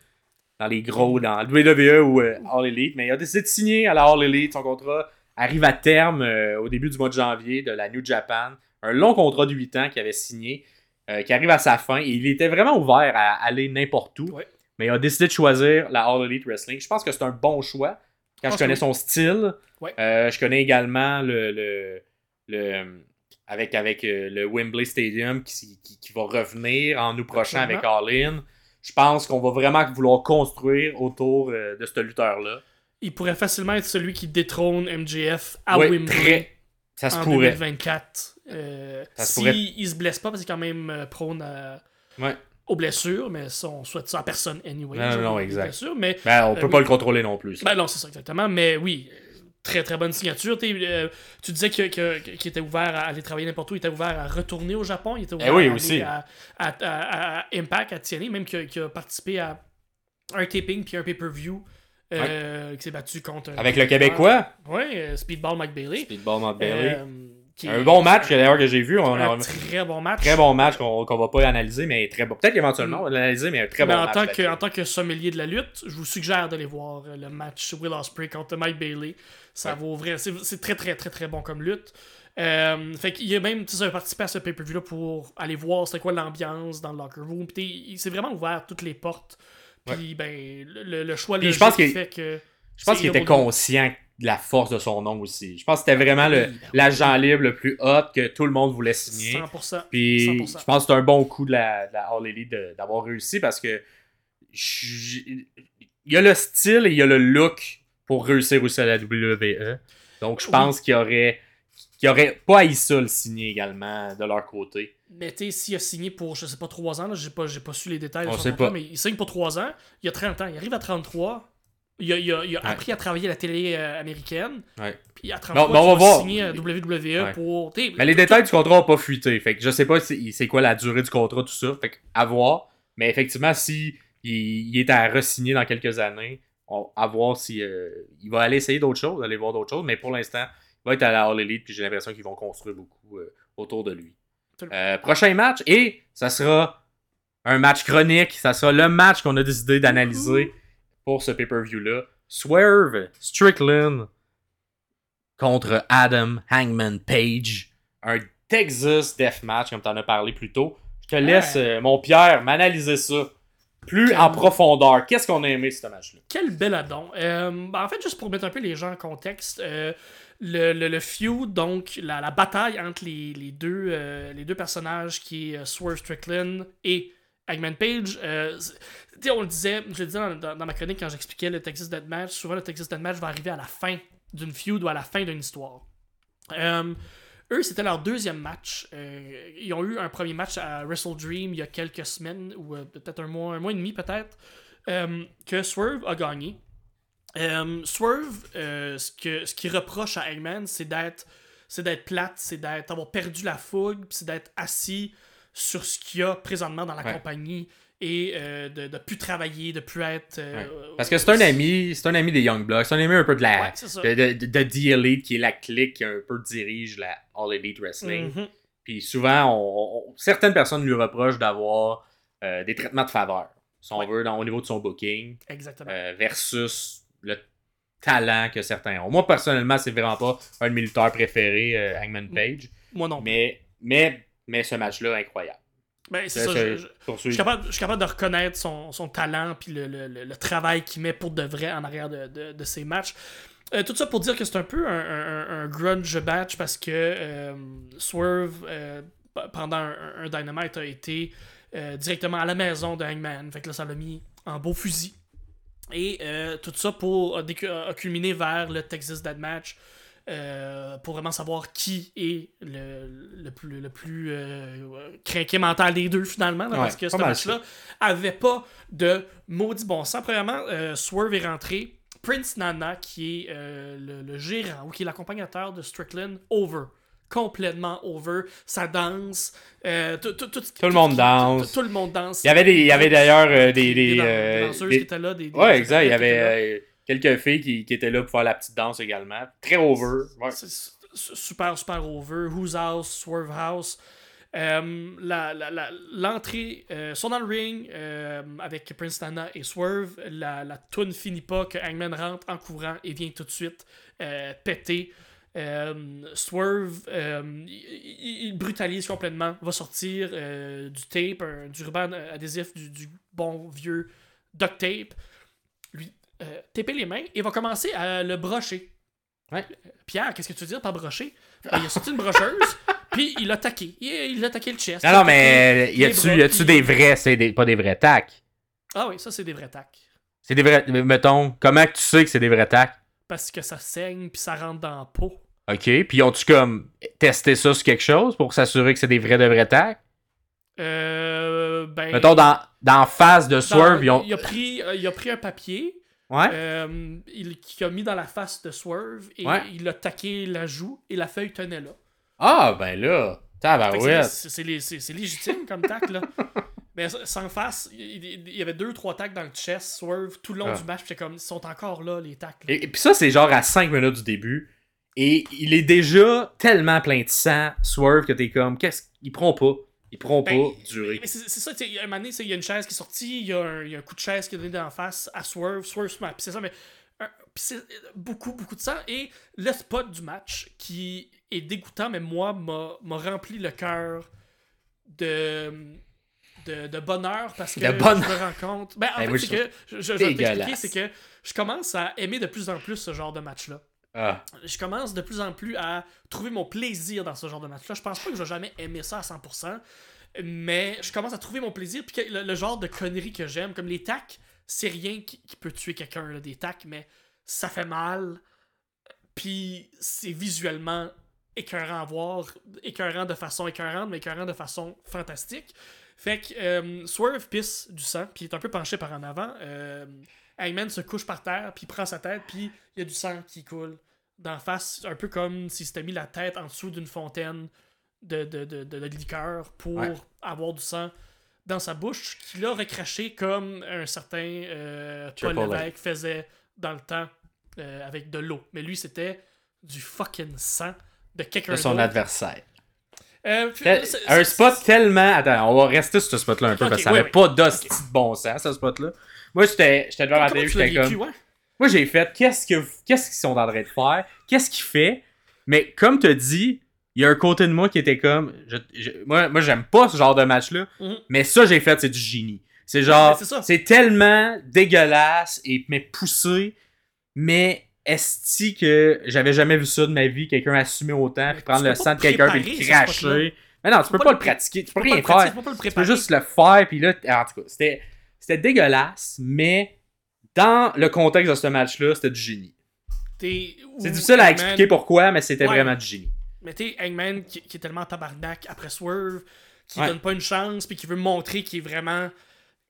dans les gros, dans WWE ou euh, All Elite, mais il a décidé de signer à la All Elite. Son contrat arrive à terme euh, au début du mois de janvier de la New Japan. Un long contrat de 8 ans qu'il avait signé, euh, qui arrive à sa fin. Et il était vraiment ouvert à aller n'importe où. Ouais. Mais il a décidé de choisir la All Elite Wrestling. Je pense que c'est un bon choix. Quand je connais son style, Ouais. je connais également le, le, le, avec, avec le Wembley Stadium qui, qui, qui va revenir en nous prochain avec All In. Je pense qu'on va vraiment vouloir construire autour euh, de ce lutteur-là. Il pourrait facilement être celui qui détrône MJF à Ouais, Wembley très- Ça se en pourrait. 2024. Euh, Ça se si pourrait. il se blesse pas, parce qu'il est quand même euh, prône à- Ouais. aux blessures, mais ça, on souhaite ça à personne anyway. Non, non, les exact. blessures, mais Ben, on peut Euh, pas oui. le contrôler non plus. Ben non, c'est ça exactement. Mais oui, très très bonne signature. Euh, tu disais que- que- qu'il était ouvert à aller travailler n'importe où, il était ouvert à retourner au Japon, il était ouvert Eh oui, à, aussi. à, à- à- à Impact, à TNA, même qu'il a, qu'il a participé à un taping puis un pay-per-view euh, qui s'est battu contre. Avec le Québécois, Ouais, euh, Speedball McBailey. Speedball Mount Bailey. Euh, qui un bon match d'ailleurs que j'ai vu. On Un très bon match. très bon match qu'on qu'on va pas analyser, mais très bon. Peut-être qu'éventuellement on va l'analyser, mais un très Mais bon en, match. tant que, en tant que sommelier de la lutte, je vous suggère d'aller voir euh, le match Will Ospreay contre Mike Bailey. Ça Ouais. vaut vrai. C'est c'est très très très très bon comme lutte. Euh, fait qu'il a même tu sais, participé à ce pay-per-view là pour aller voir c'était quoi l'ambiance dans le locker room. Puis il s'est vraiment ouvert toutes les portes. Puis ben le, le choix Puis je pense qu'il- que Je pense c'est qu'il était conscient de la force de son nom aussi. Je pense que c'était vraiment le- ben l'agent libre le plus hot que tout le monde voulait signer. 100%. Puis 100%. je pense que c'est un bon coup de la, de la All Elite de- d'avoir réussi parce que je- il y a le style et il y a le look pour réussir aussi à la WWE. Donc je Oui. pense qu'il y aurait qu'il y aurait pas haï ça le signer également de leur côté. Mais tu sais, s'il a signé pour, je sais pas, 3 ans, là, j'ai pas, j'ai pas su les détails On sait pas. mais il signe pour 3 ans, il a 30 ans, il arrive à 33, il a, il a- il a Ouais. appris à travailler à la télé euh, américaine, Ouais. puis à 33, Bon, ben, on va à WWE Ouais. pour... Mais les détails du contrat n'ont pas fuité. Fait que je sais pas si- c'est quoi la durée du contrat, tout ça. Fait que à voir. Mais effectivement, si il, il est à re-signer dans quelques années, on, à voir si euh, il va aller essayer d'autres choses, aller voir d'autres choses. Mais pour l'instant, il va être à la All Elite, puis j'ai l'impression qu'ils vont construire beaucoup euh, autour de lui. Euh, prochain match, et ça sera un match chronique. Ça sera le match qu'on a décidé d'analyser pour ce pay-per-view-là. Swerve Strickland contre Adam Hangman Page. Un Texas Deathmatch, comme tu en as parlé plus tôt. Je te laisse, euh, mon Pierre, m'analyser ça plus Quel- en profondeur. Qu'est-ce qu'on a aimé ce match-là? Quel bel addon. Euh, ben, en fait, juste pour mettre un peu les gens en contexte, euh, le, le, le feud, donc la, la bataille entre les, les deux, euh, les deux personnages qui est Swerve Strickland et Hangman Page, sais, on le disait, je le disais dans, dans- dans ma chronique quand j'expliquais le Texas Deathmatch, souvent le Texas Deathmatch va arriver à la fin d'une feud ou à la fin d'une histoire. Euh, eux, c'était leur deuxième match. Euh, ils ont eu un premier match à Wrestle Dream il y a quelques semaines, ou euh, peut-être un mois, un mois et demi peut-être, que Swerve a gagné. Swerve, ce que ce qu'il reproche à Hangman, c'est d'être c'est d'être plate, c'est d'être avoir perdu la fougue, c'est d'être assis sur ce qu'il y a présentement dans la Ouais. compagnie et euh, de ne plus travailler, de plus être. euh, Ouais. Parce que c'est un ami, c'est un ami des Young Bloods, c'est un ami un peu de la Ouais, de, de, de- The Elite, qui est la clique qui un peu dirige la All Elite Wrestling. Mhm. Puis souvent, on- on- certaines personnes lui reprochent d'avoir euh, des traitements de faveur, si on Ouais. veut, dans- au niveau de son booking, Exactement. versus le talent que certains ont. Moi, personnellement, c'est vraiment pas un de mes lutteurs préférés, Hangman Page, Moi non. mais, mais, mais ce match-là, incroyable. Ben, c'est Je- ça. je- je- je- pour Je ceux- suis, capable, je suis capable de reconnaître son, son talent puis le, le- le- le travail qu'il met pour de vrai en arrière de, de, de ses matchs. Euh, tout ça pour dire que c'est un peu un, un- un grunge match parce que euh, Swerve, euh, pendant un, un Dynamite, a été directement à la maison de Hangman. Fait que là, ça l'a mis en beau fusil. Et tout ça pour a, décu- a culminé vers le Texas Dead Match. Euh, pour vraiment savoir qui est le, le plus, le plus euh, craqué mental des deux finalement là, Ouais, parce que ce match-là avait pas de maudit bon sens. Premièrement, euh, Swerve est rentré. Prince Nana, qui est euh, le, le gérant ou qui est l'accompagnateur de Strickland, over. Complètement over. Ça danse. euh, tout, tout- tout- Tout le monde danse. Tout, le monde danse. Il y avait, des, il y avait d'ailleurs euh, des. des, dan- euh, danseuses des- qui étaient là. Des, Ouais, exact. Il y avait quelques filles qui, qui étaient là pour faire la petite danse également. Très over. Super, super over. Who's House, Swerve House. Euh, la- la- L'entrée, sont dans le ring euh, avec Prince Nana et Swerve. La, la toune finit pas que Hangman rentre en courant et vient tout de suite euh, péter. Swerve, il, brutalise complètement, va sortir du tape, du ruban adhésif, du, du bon vieux duct tape, lui euh, taper les mains et va commencer à le brocher. Ouais. Pierre, qu'est-ce que tu veux dire par brocher? Ben, il a sorti une brocheuse, (laughs) Puis il a taqué. Il, a taqué le chest. Non, non, mais y a-tu puis- des vrais, c'est des, pas des vrais tacs? Ah oui, ça, c'est des vrais tacs. C'est des vrais. Mettons, comment tu sais que c'est des vrais tacs? Parce que ça saigne, puis ça rentre dans la peau. Ok, puis ont-tu comme testé ça sur quelque chose pour s'assurer que c'est des vrais de vrais tacs? Euh. Ben. Mettons, dans, dans face de Swerve, ils ont. il, a pris, euh, il a pris un papier Ouais? euh, il, qu'il a mis dans la face de Swerve et Ouais. il a taqué la joue et la feuille tenait là. Ah, ben là. Tabarouette. c'est, légitime comme tac, là. (laughs) Mais sans face, il, y avait deux, trois tacs dans le chest, Swerve, tout le long Ah. du match. J'étais comme, ils sont encore là, les tacs. là. Et, et puis ça, c'est genre à 5 minutes du début. Et il est déjà tellement plein de sang, Swerve, que t'es comme, qu'est-ce qu'ils prend pas? Ils pourront Ben, pas durer. Mais c'est c'est ça, il y a un moment donné, tu sais, il y a une chaise qui est sortie, il y, a un, il y a un coup de chaise qui est donné d'en face à Swerve, Swerve se pisser ça, mais un- c'est beaucoup, beaucoup de sang. Et le spot du match qui est dégoûtant, mais moi, m'a rempli le cœur de, de, de bonheur parce que De bonheur. je me rends compte. Ben, en Ben, fait, c'est que, je, je- je c'est que je commence à aimer de plus en plus ce genre de match-là Ah. je commence de plus en plus à trouver mon plaisir dans ce genre de match-là. Je pense pas que je vais jamais aimer ça à 100%, mais je commence à trouver mon plaisir. Puis le, genre de conneries que j'aime, comme les tacs, c'est rien qui, peut tuer quelqu'un, des tacs, mais ça fait mal. Puis c'est visuellement écœurant à voir, écœurant de façon écœurante, mais écœurant de façon fantastique. Fait que euh, Swerve pisse du sang, puis il est un peu penché par en avant. Euh, Hangman se couche par terre, puis il prend sa tête, puis il y a du sang qui coule d'en face, un peu comme s'il s'était mis la tête en dessous d'une fontaine de, de, de, de- de liqueur pour Ouais. avoir du sang dans sa bouche, qu'il a recraché comme un certain euh, Paul faisait dans le temps euh, avec de l'eau. Mais lui, c'était du fucking sang de quelqu'un De son adversaire. Euh, puis Tel- un spot tellement. Attends, on va rester sur ce spot-là un peu parce que ça ouais, avait ouais. pas d'hostie de bon sens, ce spot-là. Moi, j'étais j'étais devant la télé, j'étais comme. ouais? Moi, j'ai fait qu'est-ce que qu'est-ce qu'ils sont en train de faire? Qu'est-ce qu'il fait Mais comme tu dit, il y a un côté de moi qui était comme. je- je- moi, moi j'aime pas ce genre de match-là, Mhm. mais ça, j'ai fait, c'est du génie. C'est genre. C'est tellement dégueulasse et mais poussé, mais esti que j'avais jamais vu ça de ma vie, quelqu'un assumer autant, puis prendre le pas sang de quelqu'un puis le cracher. Mais non, tu peux pas le pratiquer, tu peux rien pas le faire. tu peux pas juste le faire, puis là, en tout cas, c'était, c'était dégueulasse, mais dans le contexte de ce match-là, c'était du génie. C'est difficile à expliquer pourquoi, mais c'était Ouais. vraiment du génie. Mais t'es Hangman qui, qui est tellement tabarnak après Swerve, qui Ouais. donne pas une chance, puis qui veut montrer qu'il est vraiment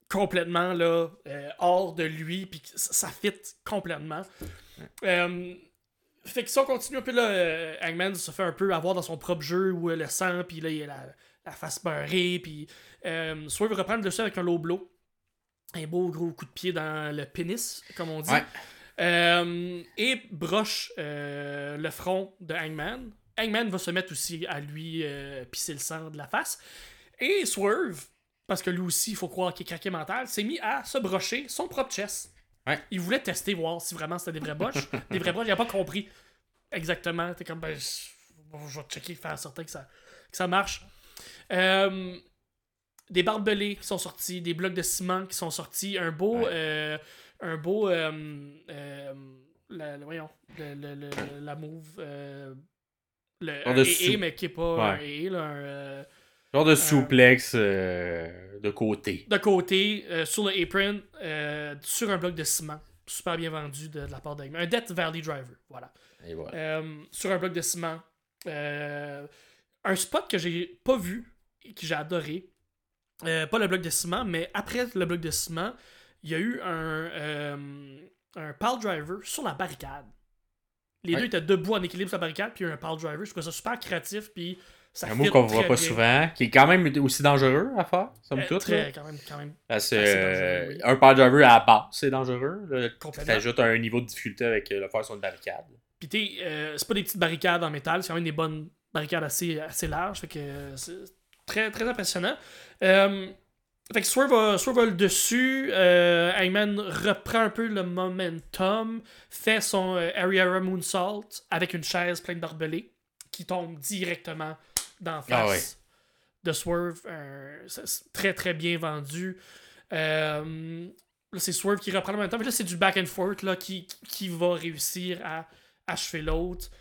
complètement là, euh, hors de lui, puis que ça, fit complètement. Euh, fait que si on continue un peu là, euh, Hangman se fait un peu avoir dans son propre jeu où euh, le sang, puis là il a la, la face beurrée, puis Swerve reprend le dessus avec un low blow. Un beau gros coup de pied dans le pénis, comme on dit. Ouais. Euh, et broche euh, le front de Hangman. Hangman va se mettre aussi à lui euh, pisser le sang de la face. Et Swerve, parce que lui aussi, il faut croire qu'il est craqué mental, s'est mis à se brocher son propre chest. Ouais. Il voulait tester, voir si vraiment c'était des vrais broches. (laughs) des vrais broches, il n'a pas compris exactement. T'es comme, ben, je bon, je vais checker, faire certain que ça, que ça marche. Euh, des barbelés qui sont sortis, des blocs de ciment qui sont sortis, un beau, Ouais. euh, un beau, euh, euh, la, la- voyons, le, le- le- la move, le, un AA, sou- mais qui est pas Ouais. un là, un, Genre de souplex euh, de côté. de côté, euh, sur le apron, euh, sur un bloc de ciment, super bien vendu de, de la part d'Eggman. Un Death Valley Driver, voilà. Et voilà. Sur un bloc de ciment. Un spot que j'ai pas vu et que j'ai adoré. Euh, pas le bloc de ciment, mais après le bloc de ciment, il y a eu un, euh, un pile driver sur la barricade. Les Ouais. deux étaient debout en équilibre sur la barricade, puis il y a eu un pile driver. Je trouve ça super créatif, puis ça Un mot qu'on voit pas bien. souvent, qui est quand même aussi dangereux à faire, somme Euh, toute. très, quand même, quand même. Parce euh, oui. un power driver à la base, c'est dangereux. Complètement. T'ajoutes un niveau de difficulté avec le faire sur une barricade. Puis t'es, euh, c'est pas des petites barricades en métal, c'est quand même des bonnes barricades assez, assez larges. Fait que très, très impressionnant. Euh, fait que Swerve a, Swerve le dessus. Euh, Hangman reprend un peu le momentum, fait son euh, Ariara Moonsault avec une chaise pleine d'arbelés qui tombe directement dans face Ah ouais. de Swerve. Euh, très très bien vendu. Euh, c'est Swerve qui reprend le momentum. Là, c'est du back and forth là, qui, qui va réussir à achever l'autre.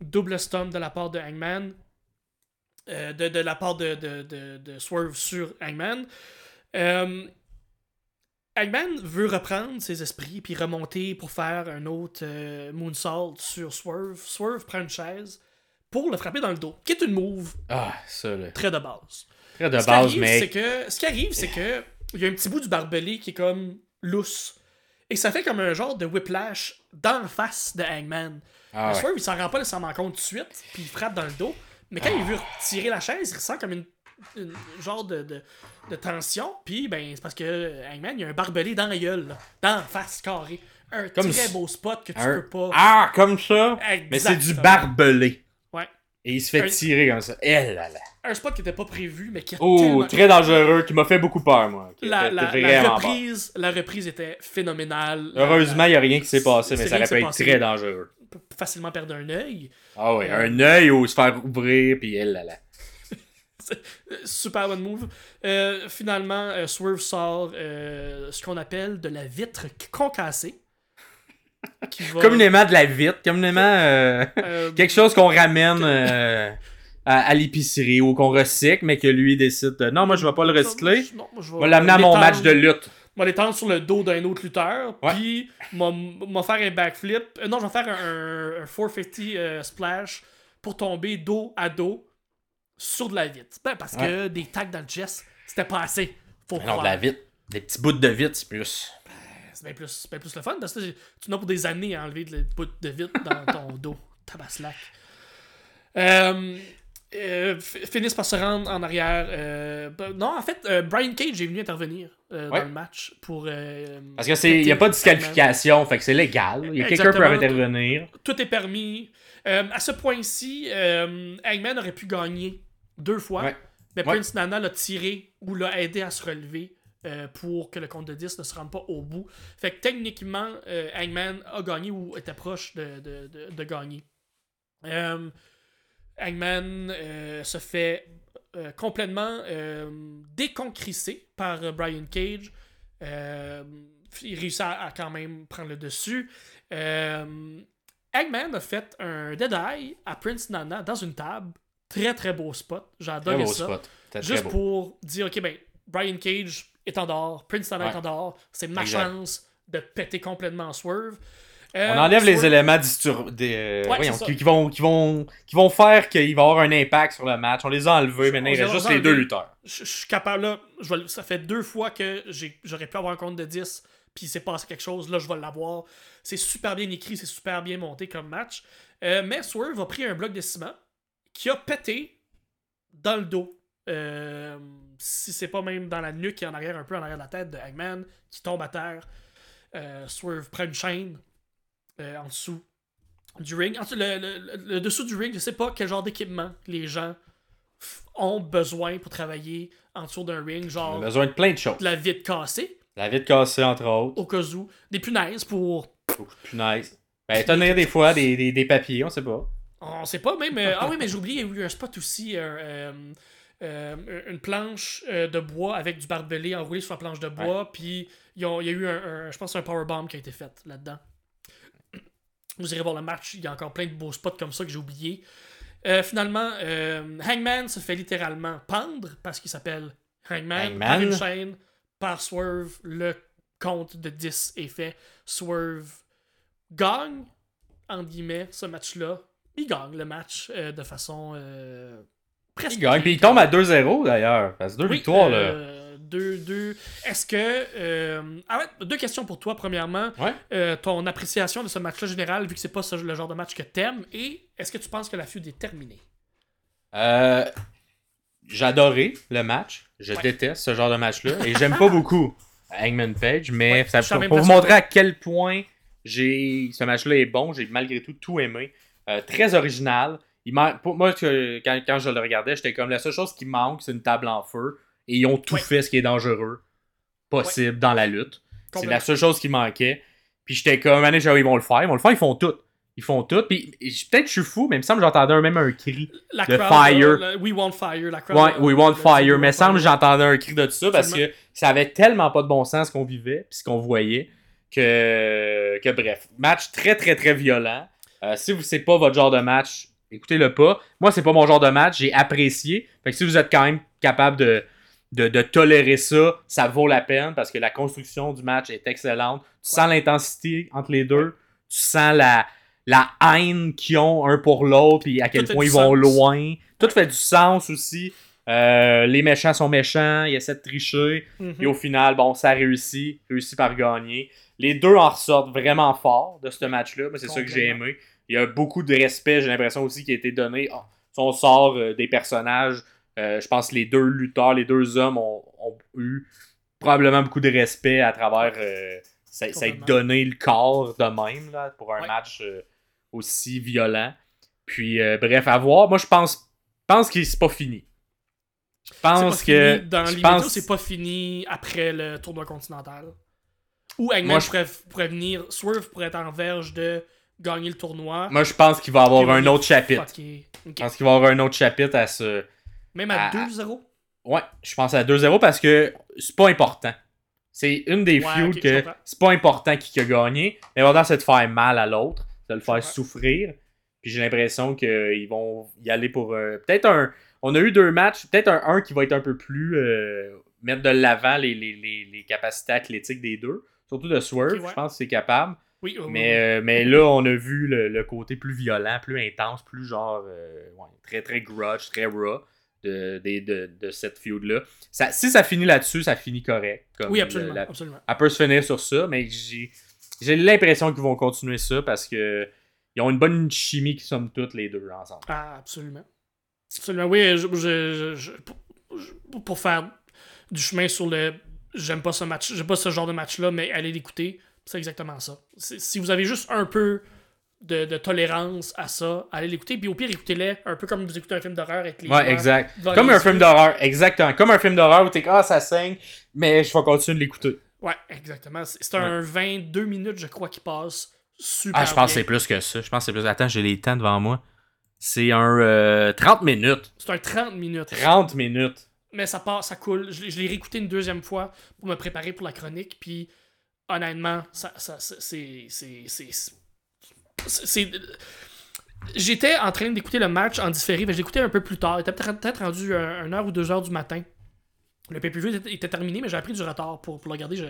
Double stomp de la part de Hangman. Euh, de, de la part de, de, de, de Swerve sur Hangman. Euh, Hangman veut reprendre ses esprits puis remonter pour faire un autre euh, moonsault sur Swerve. Swerve prend une chaise pour le frapper dans le dos, qui est une move Ah, ça, là. très de base. Très de Ce qui base, arrive, mais. c'est que, ce qui arrive, c'est que il y a un petit bout du barbelé qui est comme lousse. Et ça fait comme un genre de whiplash dans la face de Hangman. Ah, ouais. Swerve, il s'en rend pas nécessairement compte tout de suite, puis il frappe dans le dos. Mais quand il veut tirer la chaise, il ressent comme une, une genre de, de, de tension. Puis ben, c'est parce que Hangman, il y a un barbelé dans la gueule, là, dans la face carrée. Un Comme très beau spot que tu Un- peux pas. Ah, comme ça. Mais c'est du barbelé. Ouais. Et il se fait Un- tirer comme ça. Eh là là. Un spot qui était pas prévu, mais qui a Oh, tellement. très dangereux, qui m'a fait beaucoup peur, moi. La, la- reprise, la reprise était phénoménale. Heureusement, il n'y a rien qui s'est passé, mais ça aurait pu être passé. très dangereux. Peut facilement perdre un œil. Ah ouais, Euh, un œil ou se faire ouvrir, puis elle là là. (laughs) Euh, Super bonne move. Euh, finalement, euh, Swerve sort euh, ce qu'on appelle de la vitre concassée. (laughs) Qui va, Communément de la vitre, communément euh, euh, (laughs) quelque chose qu'on ramène euh, à, à l'épicerie ou qu'on recycle, mais que lui décide de, non, moi je vais pas le recycler. Non, moi, je vais l'amener à mon match de lutte. Vais l'étendre sur le dos d'un autre lutteur, puis m'a m'a faire un backflip. Euh, non, je vais faire un, un 450 euh, splash pour tomber dos à dos sur de la vitre. Ben, parce que des tags dans le chest, c'était pas assez. Faut Non, de la vitre. Des petits bouts de vitre, c'est plus. C'est bien plus, bien plus le fun parce que tu n'as pour des années à enlever de bout de vitre dans ton (laughs) dos. Tabaslac. Euh, euh, finissent par se rendre en arrière. euh, ben, non, en fait, euh, Brian Cage est venu intervenir Ouais. dans le match pour. Parce que c'est, y a pas de disqualification, fait que c'est légal. Il y a quelqu'un qui peut intervenir. Tout est permis. À ce point-ci, Hangman aurait pu gagner deux fois. Ouais. Mais Ouais. Prince Nana l'a tiré ou l'a aidé à se relever pour que le compte de 10 ne se rende pas au bout. Fait que techniquement, Hangman a gagné ou était proche de, de, de- de gagner. Hangman euh, se fait euh, complètement euh, déconcrisser par Brian Cage. Il réussit à, à quand même prendre le dessus. Hangman a fait un dead eye à Prince Nana dans une table. Très très beau spot. Beau ça. spot. Juste beau. pour dire, ok, ben, Brian Cage est en dehors, Prince Nana Ouais. est en dehors, c'est ma Exact. chance de péter complètement Swerve. Euh, On enlève les éléments distur- des, euh, Ouais, voyons, c'est ça. qui, qui vont, qui, vont, qui vont faire qu'il va y avoir un impact sur le match. On les a enlevés, maintenant il reste juste les deux lutteurs. je, je suis capable là. je vais ça fait deux fois que j'aurais pu avoir un compte de 10, puis il s'est passé quelque chose. Là, je vais l'avoir. C'est super bien écrit, c'est super bien monté comme match. Euh, mais Swerve a pris un bloc de ciment qui a pété dans le dos. Euh, si c'est pas même dans la nuque et en arrière, un peu en arrière de la tête de Hangman, qui tombe à terre. Swerve prend une chaîne euh, en dessous du ring. En dessous, le, le- le- le dessous du ring, je sais pas quel genre d'équipement les gens ont besoin pour travailler en dessous d'un ring, On genre a besoin de plein de choses. de la vitre cassée, La vitre cassée, entre autres. au cas où, des punaises pour. Punaise. Ben, tenir des fois des, des, des papiers, on sait pas. On sait pas même. euh, ah oui, mais j'ai oublié, il y a eu un spot aussi. euh, euh, une planche euh, de bois avec du barbelé enroulé sur la planche de bois, puis il y a eu un, un- je pense un powerbomb qui a été fait là-dedans. Vous irez voir le match, il y a encore plein de beaux spots comme ça que j'ai oublié. Euh, finalement, euh, Hangman se fait littéralement pendre parce qu'il s'appelle Hangman, par Hangman? une chaîne, par Swerve. Le compte de 10 est fait. Swerve gagne, entre guillemets, ce match-là. Il gagne le match euh, de façon presque. Il gagne. Puis il tombe à 2-0 d'ailleurs. Parce que deux Oui, victoires, là. Euh, deux, deux. Est-ce que. euh, ah ouais, deux questions pour toi, premièrement. Ouais. Euh, ton appréciation de ce match-là général, vu que c'est pas ce- le genre de match que t'aimes, et est-ce que tu penses que la feud est terminée? Euh, adoré le match. Je Ouais. déteste ce genre de match-là. Et j'aime pas beaucoup Hangman Page. Mais Ouais, ça, pour, vous montrer à quel point j'ai ce match-là est bon, j'ai malgré tout tout aimé. Euh, très original. Il man- pour moi, quand je le regardais, j'étais comme la seule chose qui manque, c'est une table en feu. Et ils ont tout Ouais. fait ce qui est dangereux possible dans la lutte. C'est la seule chose qui manquait. Puis j'étais comme, année, ils vont le faire. Ils vont le faire, ils font tout. Ils font tout. Puis peut-être que je suis fou, mais il me semble que j'entendais même un cri. La Le crowd, fire. le We Want Fire. La crowd, Ouais, we want le- fire. le- Mais il semble que j'entendais un cri de ça parce que ça avait tellement pas de bon sens ce qu'on vivait puis ce qu'on voyait que, que bref. Match très très très violent. Euh, si vous c'est pas votre genre de match, écoutez-le pas. Moi, c'est pas mon genre de match. J'ai apprécié. Fait que si vous êtes quand même capable de, de, de tolérer ça, ça vaut la peine parce que la construction du match est excellente. Tu sens l'intensité entre les deux. Tu sens la, la haine qu'ils ont un pour l'autre et à quel Tout point ils vont sens. loin. Tout fait du sens aussi. Euh, les méchants sont méchants, ils essaient de tricher. Mhm. Et au final, bon, ça réussit, réussit par gagner. Les deux en ressortent vraiment fort de ce match-là. Moi, c'est ça que j'ai aimé. Il y a beaucoup de respect, j'ai l'impression aussi, qui a été donné. Ah, si on sort euh, des personnages, je pense que les deux lutteurs, les deux hommes ont, ont eu probablement beaucoup de respect à travers euh, ça, ça a donné le corps de même là, pour un Ouais. match euh, aussi violent. Puis, euh, bref, à voir. Moi, je pense, pense que c'est pas fini. Je pense que. fini dans l'immédiat, pense- c'est pas fini après le tournoi continental. Ou Moi, je- pourrait, pourrait venir, Swerve pourrait être en verge de gagner le tournoi. Moi, je pense qu'il va y avoir un autre chapitre. Je pense qu'il va y avoir un autre chapitre à ce. Même à à- 2-0. Ouais, je pense à 2-0 parce que c'est pas important. C'est une des Ouais, je que c'est pas important qui a gagné. L'important, c'est de faire mal à l'autre, de le faire souffrir. Puis j'ai l'impression qu'ils vont y aller pour. euh, peut-être un. On a eu deux matchs, peut-être un, un qui va être un peu plus. euh, mettre de l'avant les, les, les, les capacités athlétiques des deux. Surtout de Swerve, ouais. je pense que c'est capable. Oui, oui, oui, Mais, euh, mais là, on a vu le, le côté plus violent, plus intense, plus genre euh, ouais, très très grudge, très raw de, de, de, de cette feud-là. Ça, si ça finit là-dessus, ça finit correct. Comme oui, absolument. la- absolument. elle peut se finir sur ça, mais j'ai j'ai l'impression qu'ils vont continuer ça parce que ils ont une bonne chimie qui somme toutes les deux ensemble. Ah, absolument. Absolument. Oui, je, je- pour, je- pour faire du chemin sur le. J'aime pas ce match, j'aime pas ce genre de match-là, mais allez l'écouter. C'est exactement ça. Si vous avez juste un peu de, de tolérance à ça, allez l'écouter. Puis au pire, écoutez-les un peu comme vous écoutez un film d'horreur avec les Ouais, exact. Comme un film d'horreur, exactement. Comme un film d'horreur où t'es ah ça saigne, mais je vais continuer de l'écouter. Ouais, exactement. C'est un 22 minutes, je crois, qui passe super Ah, je pense que c'est plus que ça. Je pense que c'est plus. Attends, j'ai les temps devant moi. C'est un euh, 30 minutes. C'est un 30 minutes. 30 minutes. mais ça part, ça coule. Je, l'ai- je l'ai réécouté une deuxième fois pour me préparer pour la chronique, puis honnêtement, ça, ça, ça- c'est, c'est, J'étais en train d'écouter le match en différé, mais je l'écoutais un peu plus tard. Il était peut-être rendu 1 heure ou 2 heures du matin. Le pay-per-view était, était terminé, mais j'ai pris du retard pour, pour le regarder. Je,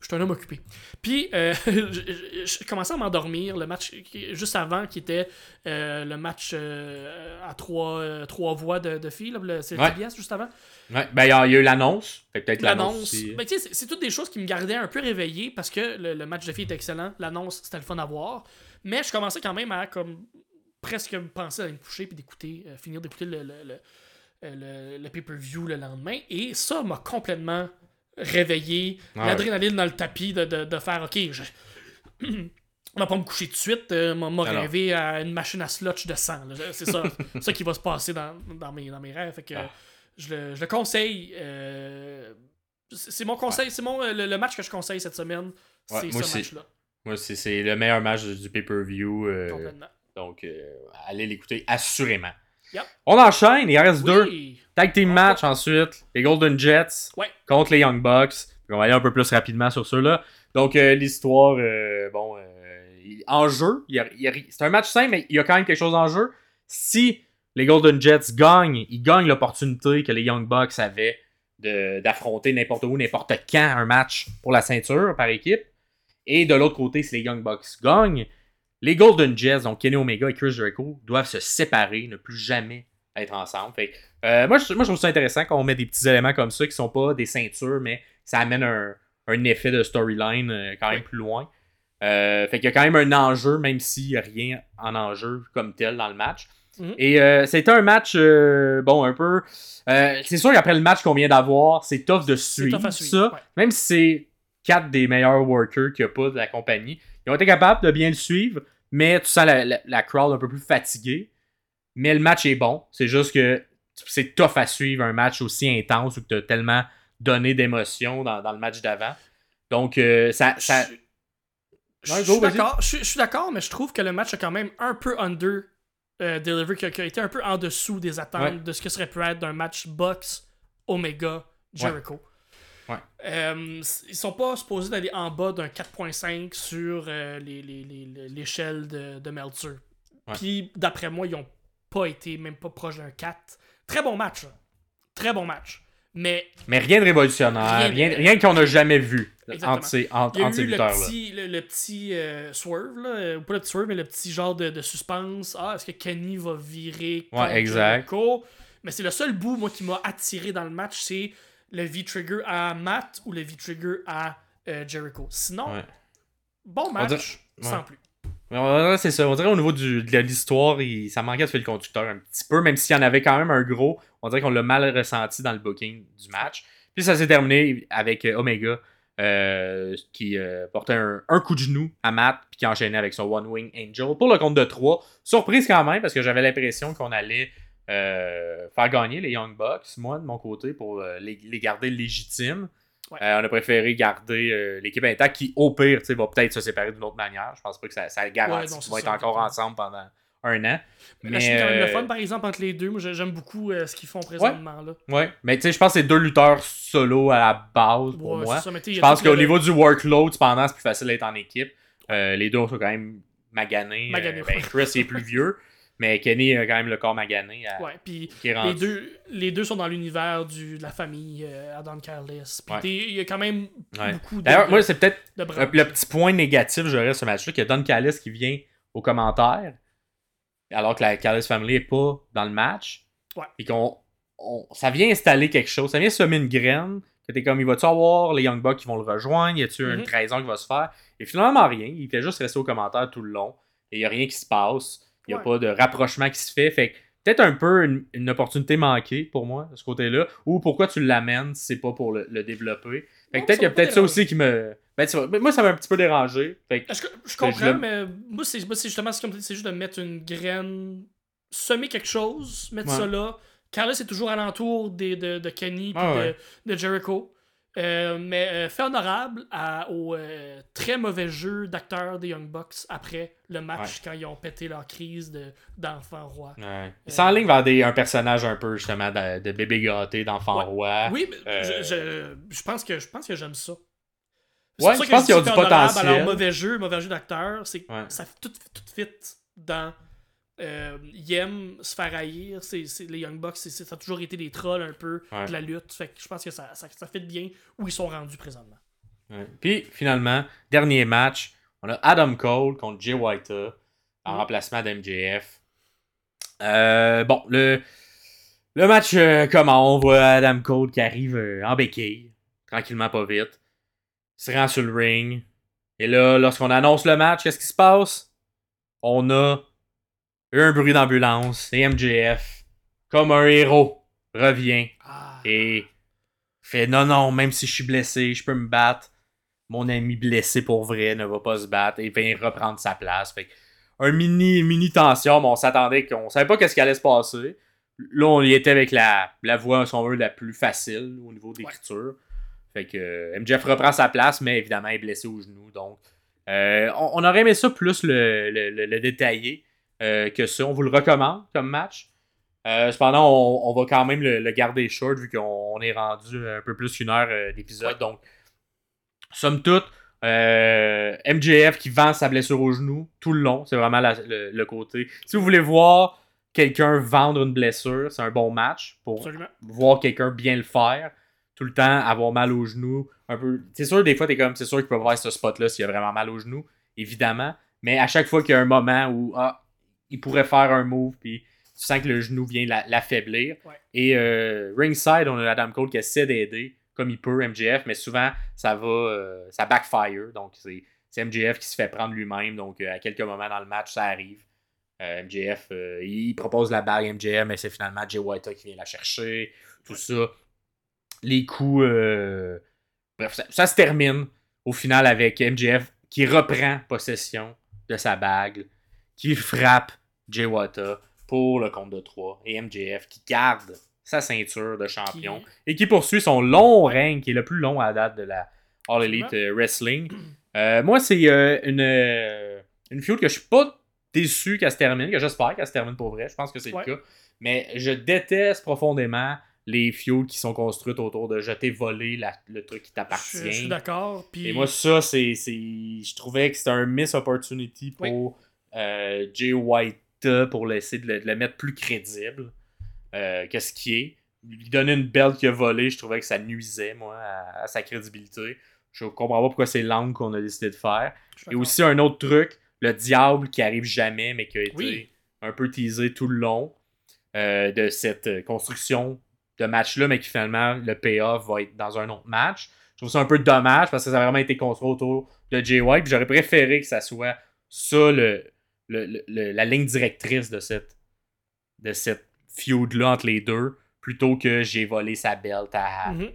je suis un homme occupé. Puis, euh, (laughs) je, commençais à m'endormir. Le match qui- juste avant, qui était euh, le match euh, à trois, euh, trois voix de, de filles. C'est Ouais. TBS juste avant. Ouais, ben il y, a eu l'annonce. Peut-être l'annonce. Ben, c'est toutes des choses qui me gardaient un peu réveillé parce que le, le match de filles était excellent. L'annonce, c'était le fun à voir. Mais je commençais quand même à comme presque penser à me coucher puis d'écouter, euh, finir d'écouter le, le, le, euh, le- le pay-per-view le lendemain. Et ça m'a complètement réveillé. Ah L'adrénaline dans le tapis de, de, de faire OK, je. (clears throat) On va pas me coucher tout de suite, euh, m'a rêvé à une machine à slotch de sang. C'est ça, (laughs) ça qui va se passer dans, dans, mes, dans mes rêves. Fait que, Ah. je, le, je le conseille. euh, c'est mon conseil, c'est mon, euh, le, le match que je conseille cette semaine. Ouais, c'est ce match-là. Moi, c'est- c'est le meilleur match du pay-per-view. euh, Complètement. donc, euh, allez l'écouter assurément. Yep. On enchaîne. Il en reste deux. Tag team match ensuite. Les Golden Jets Ouais. contre les Young Bucks. Puis on va aller un peu plus rapidement sur ceux-là. Donc, euh, l'histoire, bon, en jeu, c'est un match simple, mais il y a quand même quelque chose en jeu. Si les Golden Jets gagnent, ils gagnent l'opportunité que les Young Bucks avaient de- d'affronter n'importe où, n'importe quand un match pour la ceinture par équipe. Et de l'autre côté, si les Young Bucks gagnent, les Golden Jets, donc Kenny Omega et Chris Jericho, doivent se séparer, ne plus jamais être ensemble. Fait euh, moi, je, moi, je trouve ça intéressant quand on met des petits éléments comme ça qui sont pas des ceintures, mais ça amène un, un effet de storyline euh, quand même Oui. plus loin. Euh, fait qu'il y a quand même un enjeu, même s'il n'y a rien en enjeu comme tel dans le match. Mhm. Et euh, c'était un match, bon, un peu. c'est sûr qu'après le match qu'on vient d'avoir, c'est tough de suivre tough à suivre, ça. ouais. Même si c'est quatre des meilleurs workers qu'il n'y a pas de la compagnie, ils ont été capables de bien le suivre, mais tu sens la, la- la crowd un peu plus fatiguée. Mais le match est bon. C'est juste que c'est tough à suivre un match aussi intense où tu as tellement donné d'émotions dans, dans le match d'avant. Donc, euh, ça. ça... Je- Ouais, je go, suis d'accord, je, je suis d'accord, mais je trouve que le match a quand même un peu under euh, delivery, qui a, qui a été un peu en dessous des attentes Ouais. de ce que serait pu être d'un match Box Omega Jericho. Ouais. Euh, c- ils sont pas supposés d'aller en bas d'un 4.5 sur euh, les- les- les- les- l'échelle de, de Meltzer. Ouais. Puis d'après moi, ils ont pas été même pas proche d'un 4. Très bon match. là. Très bon match. Mais Mais rien de révolutionnaire, Rien rien, qu'on n'a jamais vu Exactement. entre ces, entre, il y a entre ces eu le petit, le, le petit euh, swerve, là, euh, ou pas le petit swerve, mais le petit genre de, de suspense. Ah, est-ce que Kenny va virer contre exact. Jericho? Mais c'est le seul bout, moi, qui m'a attiré dans le match, c'est le V-Trigger à Matt ou le V-Trigger à euh, Jericho. Sinon, Ouais. bon match, dirait- sans ouais. plus. Mais on dirait- C'est ça. On dirait au niveau du, de l'histoire, il- ça manquait de fil conducteur un petit peu, même s'il y en avait quand même un gros. On dirait qu'on l'a mal ressenti dans le booking du match. Puis ça s'est terminé avec euh, Omega euh, qui euh, portait un, un coup de genou à Matt puis qui enchaînait avec son One Wing Angel pour le compte de 3. Surprise quand même parce que j'avais l'impression qu'on allait euh, faire gagner les Young Bucks, moi de mon côté, pour euh, les, les garder légitimes. Ouais. Euh, on a préféré garder l'équipe intacte qui, au pire, tu sais, va peut-être se séparer d'une autre manière. Je pense pas que ça, ça garantit non, qu'ils c'est vont être encore ensemble pendant un an. Mais Mais, je trouve quand même le fun, par exemple, entre les deux. Moi, j'aime beaucoup ce qu'ils font présentement. Là. Ouais, mais tu sais, je pense que c'est deux lutteurs solo à la base pour Ouais, moi. c'est ça, Je pense qu'au niveau du workload, cependant, c'est plus facile d'être en équipe. Les deux sont quand même maganés. Maganés, ben, ouais. Chris est plus vieux, (laughs) mais Kenny a quand même le corps magané à- Ouais, puis les deux, les deux sont dans l'univers de la famille euh, Adam Carlis. Puis Ouais. il y a quand même Ouais. beaucoup de, D'ailleurs, moi, c'est peut-être le, petit point négatif, j'aurais ce match-là, qu'il y a Don Callis qui vient aux commentaires, alors que la Callis Family est pas dans le match. Ouais. Et qu'on. on- ça vient installer quelque chose, ça vient semer une graine. Que t'es comme, il va-tu avoir les Young Bucks qui vont le rejoindre? Y a-tu une Mhm. trahison qui va se faire? Et finalement, rien. Il fait juste rester aux commentaires tout le long. Et il n'y a rien qui se passe. Il n'y a Ouais. pas de rapprochement qui se fait. Fait que peut-être un peu une, une opportunité manquée pour moi, de ce côté-là. Ou pourquoi tu l'amènes si c'est pas pour le, le développer. Fait que peut-être qu'il y a peut-être ça aussi qui me. Ben, tu vois, moi, ça m'a un petit peu dérangé. Fait que, Je, je je comprends, mais moi, c'est justement tu dis, c'est juste de mettre une graine, semer quelque chose, mettre Ouais. ça là. Carlos est toujours alentour des, de, de Kenny puis Ah de, de Jericho. Euh, mais euh, fait honorable à- au euh, très mauvais jeu d'acteurs des Young Bucks après le match quand ils ont pété leur crise de- d'enfant roi. ouais. Il s'enligne vers des, un personnage un peu, justement, de, de bébé gâté, d'enfant Ouais. roi. Oui, mais je, je, je pense que je pense que j'aime ça. Ouais, ça je pense qu'il y a dis du potentiel. Leur mauvais jeu, mauvais jeu d'acteur, c'est ça fait tout, tout fit dans. Euh, ils aiment se faire haïr. C'est, c'est- les Young Bucks, c'est- ça a toujours été des trolls un peu Ouais. de la lutte. Fait que je pense que ça, ça, ça fit bien où ils sont rendus présentement. Ouais. Puis finalement, dernier match, on a Adam Cole contre Jay White en Mm. remplacement d'MJF. Euh, bon, le, le match euh, comment on voit Adam Cole qui arrive euh, en béquille, tranquillement pas vite, se rend sur le ring. Et là, lorsqu'on annonce le match, qu'est-ce qui se passe? On a eu un bruit d'ambulance et MJF, comme un héros, revient Ah. et fait non, non, même si je suis blessé, je peux me battre. Mon ami blessé pour vrai ne va pas se battre et vient reprendre sa place. Fait un mini, mini tension, mais on s'attendait qu'on savait pas qu'est-ce qui allait se passer. Là, on y était avec la, la voie, si on veut, la plus facile au niveau d'écriture. Fait que euh, MJF reprend sa place, mais évidemment, il est blessé au genou. Donc, euh, on, on aurait aimé ça plus le, le, le- le détailler euh, que ça. On vous le recommande comme match. Euh, cependant, on, on va quand même le, le garder short vu qu'on on est rendu un peu plus qu'une heure euh, d'épisode. Donc, somme toute, MJF qui vend sa blessure au genou tout le long. C'est vraiment la- le, le côté. Si vous voulez voir quelqu'un vendre une blessure, c'est un bon match pour Absolument. voir quelqu'un bien le faire. Tout le temps, avoir mal au genou. Un peu. C'est sûr, des fois, t'es comme, c'est sûr qu'il peut voir ce spot-là s'il a vraiment mal au genou, évidemment. Mais à chaque fois qu'il y a un moment où ah, il pourrait faire un move, puis tu sens que le genou vient la- l'affaiblir. Ouais. Et euh, ringside, on a Adam Cole qui essaie d'aider comme il peut MJF, mais souvent ça va, euh, ça backfire. Donc c'est c'est MJF qui se fait prendre lui-même. Donc euh, à quelques moments dans le match, ça arrive. MJF, il propose la bague MJF, mais c'est finalement Jay White qui vient la chercher. Tout ça. Les coups. Bref, ça, ça se termine au final avec MJF qui reprend possession de sa bague, qui frappe Jay Wata pour le compte de 3 et MJF qui garde sa ceinture de champion Qui- et qui poursuit son long règne qui est le plus long à date de la All Elite euh, Wrestling. Euh, moi, c'est euh, une, une feud que je suis pas déçu qu'elle se termine, que j'espère qu'elle se termine pour vrai. Je pense que c'est Ouais. le cas. Mais je déteste profondément les feuds qui sont construites autour de jeter voler la- le truc qui t'appartient. je suis d'accord. Et moi, ça, c'est. c'est- Je trouvais que c'était un miss opportunity pour euh, Jay White pour essayer de le, de le mettre plus crédible euh, que ce qui est? Lui donner une belt qu'il a volée, je trouvais que ça nuisait, moi, à, à sa crédibilité. Je comprends pas pourquoi c'est l'angle qu'on a décidé de faire. Et aussi un autre truc, le diable qui arrive jamais, mais qui a été Oui. un peu teasé tout le long euh, de cette euh, construction de match-là, mais qui finalement, le payoff va être dans un autre match. Je trouve ça un peu dommage parce que ça a vraiment été construit autour de Jay White. J'aurais préféré que ça soit ça le, le- le- le- la ligne directrice de cette, de cette feud-là entre les deux, plutôt que j'ai volé sa belt à Hat. Mhm.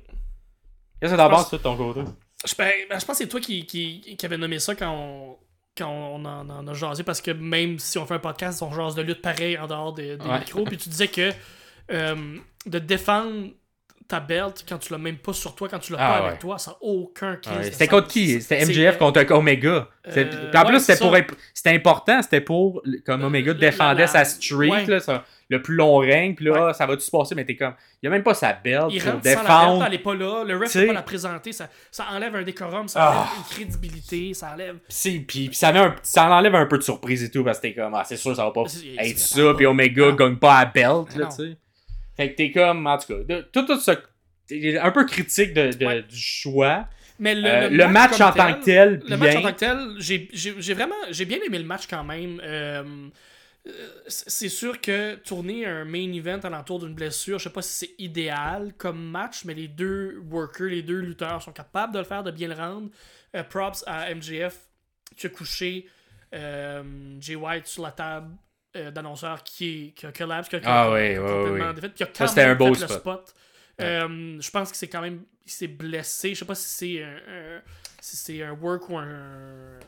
Qu'est-ce que t'en penses, toi, de ton côté? Je, ben, ben, je pense que c'est toi qui, qui, qui avait nommé ça quand on, quand on en, en a jasé, parce que même si on fait un podcast, on jase de lutte pareil en dehors des, des Ouais. micros. Puis tu disais que euh, de défendre ta belt quand tu l'as même pas sur toi, quand tu l'as Ah, pas ouais. avec toi, ça n'a aucun crise Ouais, de C'était contre qui? C'était MJF contre Omega. Euh, en ouais, plus, c'était pour c'était important, c'était pour comme Omega Euh, la- défendait la- sa streak, ouais. là, ça- le plus long règne, puis là, ça va-tu se passer, mais t'es comme, il a même pas sa belt Il pour rentre sans la belt, défendre. elle est pas là, le ref peut pas la présenter, ça, ça enlève un décorum, ça Ah. enlève une crédibilité, ça enlève... Puis, puis, ça, met un- ça enlève un peu de surprise et tout, parce que t'es comme, ah, c'est sûr, ça va pas être ça, puis Omega Ah. gagne pas à belt, Ah là, tu sais. Fait que t'es comme, en tout cas, de- tout, tout ce. t'es un peu critique de, de- Ouais. du choix. Mais le, Euh, le match en tant que tel, Le match en tant que tel, j'ai vraiment j'ai bien aimé le match quand même. Euh, euh, c'est sûr que tourner un main event alentour d'une blessure, je sais pas si c'est idéal comme match, mais les deux workers, les deux lutteurs sont capables de le faire, de bien le rendre. Euh, props à MJF qui a couché euh, Jay White sur la table euh, d'annonceur qui, est- qui a collapse, qui a Ah complètement puis a Ça, un beau fait le spot. spot. Euh, je pense que c'est quand même. Il s'est blessé. Je sais pas si c'est un, un- si c'est un work ou un.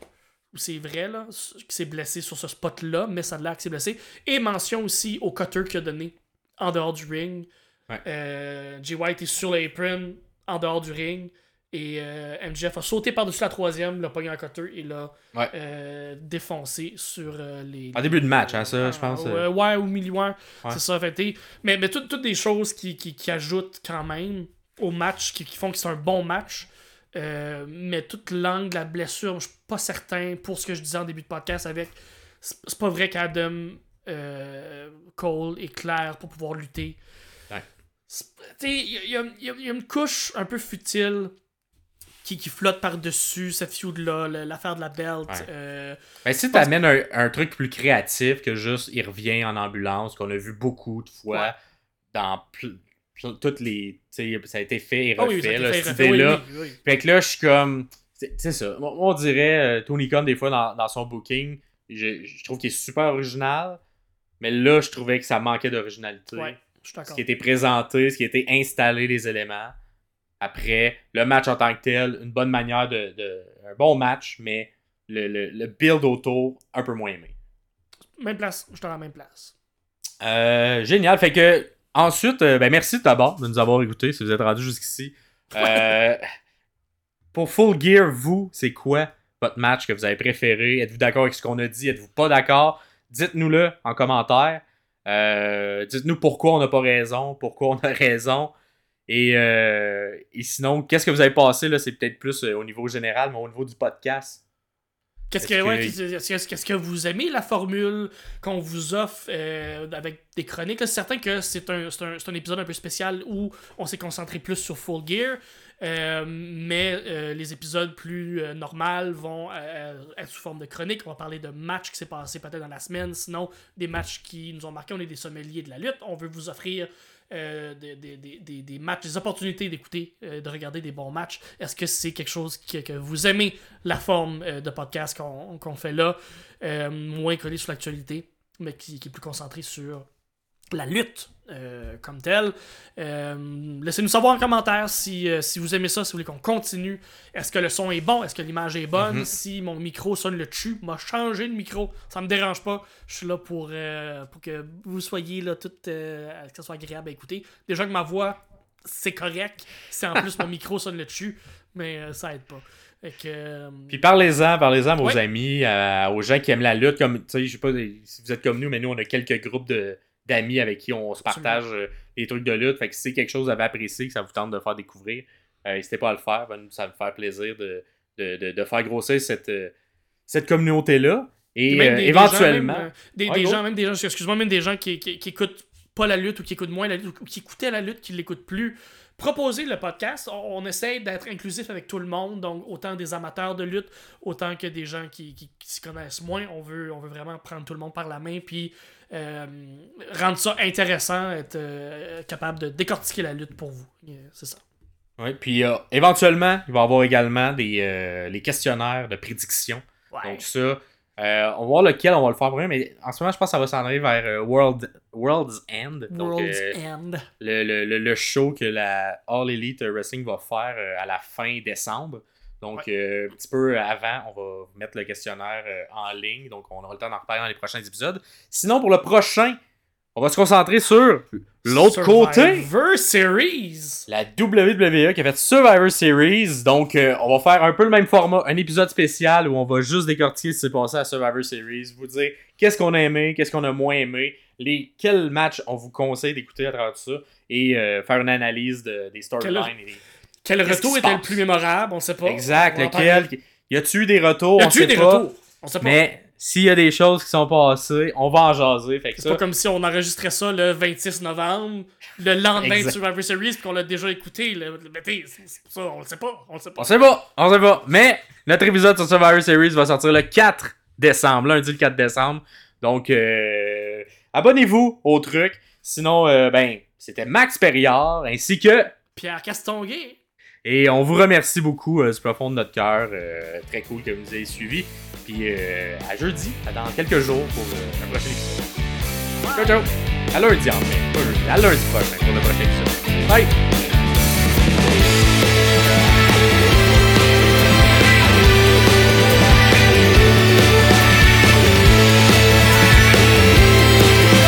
ou c'est vrai, là. Qui s'est blessé sur ce spot-là, mais ça a l'air qu'il s'est blessé. Et mention aussi au cutter qu'il a donné en dehors du ring. Ouais. Euh, Jay White est sur l'apron en dehors du ring. Et euh, MJF a sauté par-dessus la troisième, l'a pogné en cutter et l'a Ouais. euh, défoncé sur euh, les. En début de match, hein, ça, je pense. Euh, ouais, au milieu, ouais. C'est ça, fait t'sais, Mais, mais toutes, toutes des choses qui, qui, qui ajoutent quand même au match, qui, qui font que c'est un bon match. Euh, mais toute l'angle la blessure, je suis pas certain pour ce que je disais en début de podcast avec. C'est pas vrai qu'Adam euh, Cole est clair pour pouvoir lutter. Ouais. Il y, y a une couche un peu futile qui, qui flotte par-dessus cette feud-là, l'affaire de la belt. Ouais. euh, Ben, si t'amènes un, un truc plus créatif que juste il revient en ambulance, qu'on a vu beaucoup de fois Ouais. dans toutes les. tu ça a été fait et ah refait, oui, là, cette idée-là. oui, oui. Fait que là, je suis comme. C'est ça. On dirait euh, Tony Khan, des fois, dans, dans son booking, je, je trouve qu'il est super original. Mais là, je trouvais que ça manquait d'originalité. Ouais, je suis Ce qui était présenté, ce qui était installé, les éléments. Après, le match en tant que tel, une bonne manière de. de- un bon match, mais le, le- le build autour, un peu moins aimé. Même place, je suis dans la même place. Euh, génial. Fait que, ensuite, euh, ben, merci d'abord de nous avoir écoutés si vous êtes rendu jusqu'ici. Euh, pour Full Gear, vous, c'est quoi votre match que vous avez préféré? Êtes-vous d'accord avec ce qu'on a dit? Êtes-vous pas d'accord? Dites-nous-le en commentaire. Dites-nous pourquoi on n'a pas raison, pourquoi on a raison. Et, euh, et sinon, qu'est-ce que vous avez passé? là? C'est peut-être plus euh, au niveau général, mais au niveau du podcast. Qu'est-ce que, ouais, qu'est-ce que vous aimez la formule qu'on vous offre euh, avec des chroniques? C'est certain que c'est un, c'est un, c'est un épisode un peu spécial où on s'est concentré plus sur Full Gear, euh, mais euh, les épisodes plus normaux vont être sous forme de chronique. On va parler de matchs qui s'est passé peut-être dans la semaine, sinon des matchs qui nous ont marqué. On est des sommeliers de la lutte. On veut vous offrir euh, des, des, des, des, matchs, des opportunités d'écouter, euh, de regarder des bons matchs. Est-ce que c'est quelque chose que, que vous aimez, la forme euh, de podcast qu'on qu'on fait là, euh, moins collé sur l'actualité, mais qui, qui est plus concentré sur la lutte euh, comme telle. Euh, Laissez-nous savoir en commentaire si, euh, si vous aimez ça, si vous voulez qu'on continue. Est-ce que le son est bon? Est-ce que l'image est bonne? Mhm. Si mon micro sonne le dessus, m'a changé de micro. Ça me dérange pas. Je suis là pour, pour que vous soyez là tout, que ça soit agréable à écouter. Déjà que ma voix, c'est correct. Si en plus mon (laughs) micro sonne le dessus, mais ça aide pas. Que, Puis parlez-en, parlez-en à vos amis, à- aux gens qui aiment la lutte. Comme, je sais pas si vous êtes comme nous, mais nous, on a quelques groupes de, d'amis avec qui on se partage euh, les trucs de lutte. Fait que si c'est quelque chose que vous avez apprécié, que ça vous tente de faire découvrir, euh, n'hésitez pas à le faire. Ben, nous, ça va me faire plaisir de, de, de- de faire grossir cette, euh, cette communauté-là. Et Même euh, des éventuellement. gens, même, des, Ouais, des go. gens, même des gens, excuse-moi, même des gens qui, qui, qui écoutent pas la lutte ou qui écoutent moins la lutte ou qui écoutaient la lutte, qui l'écoutent plus. Proposer le podcast, on, on essaie d'être inclusif avec tout le monde, donc autant des amateurs de lutte, autant que des gens qui, qui, qui s'y connaissent moins. On veut, on veut vraiment prendre tout le monde par la main, puis euh, rendre ça intéressant, être euh, capable de décortiquer la lutte pour vous. Euh, C'est ça. Ouais, puis euh, éventuellement, il va y avoir également des, les questionnaires de prédiction. Ouais. Donc ça, on va voir lequel on va le faire premier, mais en ce moment, je pense que ça va s'en aller vers World, World's End. Donc, World's End. le, le, le, le show que la All Elite Wrestling va faire à la fin décembre. Donc, euh, un petit peu avant, on va mettre le questionnaire euh, en ligne. Donc, on aura le temps d'en reparler dans les prochains épisodes. Sinon, pour le prochain, on va se concentrer sur l'autre côté. Survivor Series. La WWE qui a fait Survivor Series. Donc, euh, on va faire un peu le même format. Un épisode spécial où on va juste décortiquer ce qui s'est passé à Survivor Series. Vous dire qu'est-ce qu'on a aimé, qu'est-ce qu'on a moins aimé, les, quels matchs on vous conseille d'écouter à travers tout ça. Et euh, faire une analyse de- des storylines. et des- Quel Qu'est-ce retour qui se était le passe? plus mémorable, on sait pas. Exact, On lequel. Y a-tu eu des retours? Y On a-tu sait eu des pas. retours? On sait pas. Mais s'il y a des choses qui sont passées, on va en jaser. Fait que C'est ça, pas comme si on enregistrait ça le 26 novembre, le lendemain Exact. de Survivor Series, puis qu'on l'a déjà écouté. Le, le- mais t'sais, c'est ça, on le sait pas. On le sait pas. On sait pas, on sait pas. Mais notre épisode sur Survivor Series va sortir le 4 décembre, lundi le 4 décembre. Donc, euh, abonnez-vous au truc. Sinon, euh, ben, c'était Max Perriard ainsi que. Pierre Castonguay. Et on vous remercie beaucoup euh, profond de notre cœur. Euh, très cool que vous nous ayez suivis. Puis euh, à jeudi, dans quelques jours pour euh, le prochain épisode. Ciao, ciao! À lundi en fait. À lundi prochain pour le prochain épisode. Bye!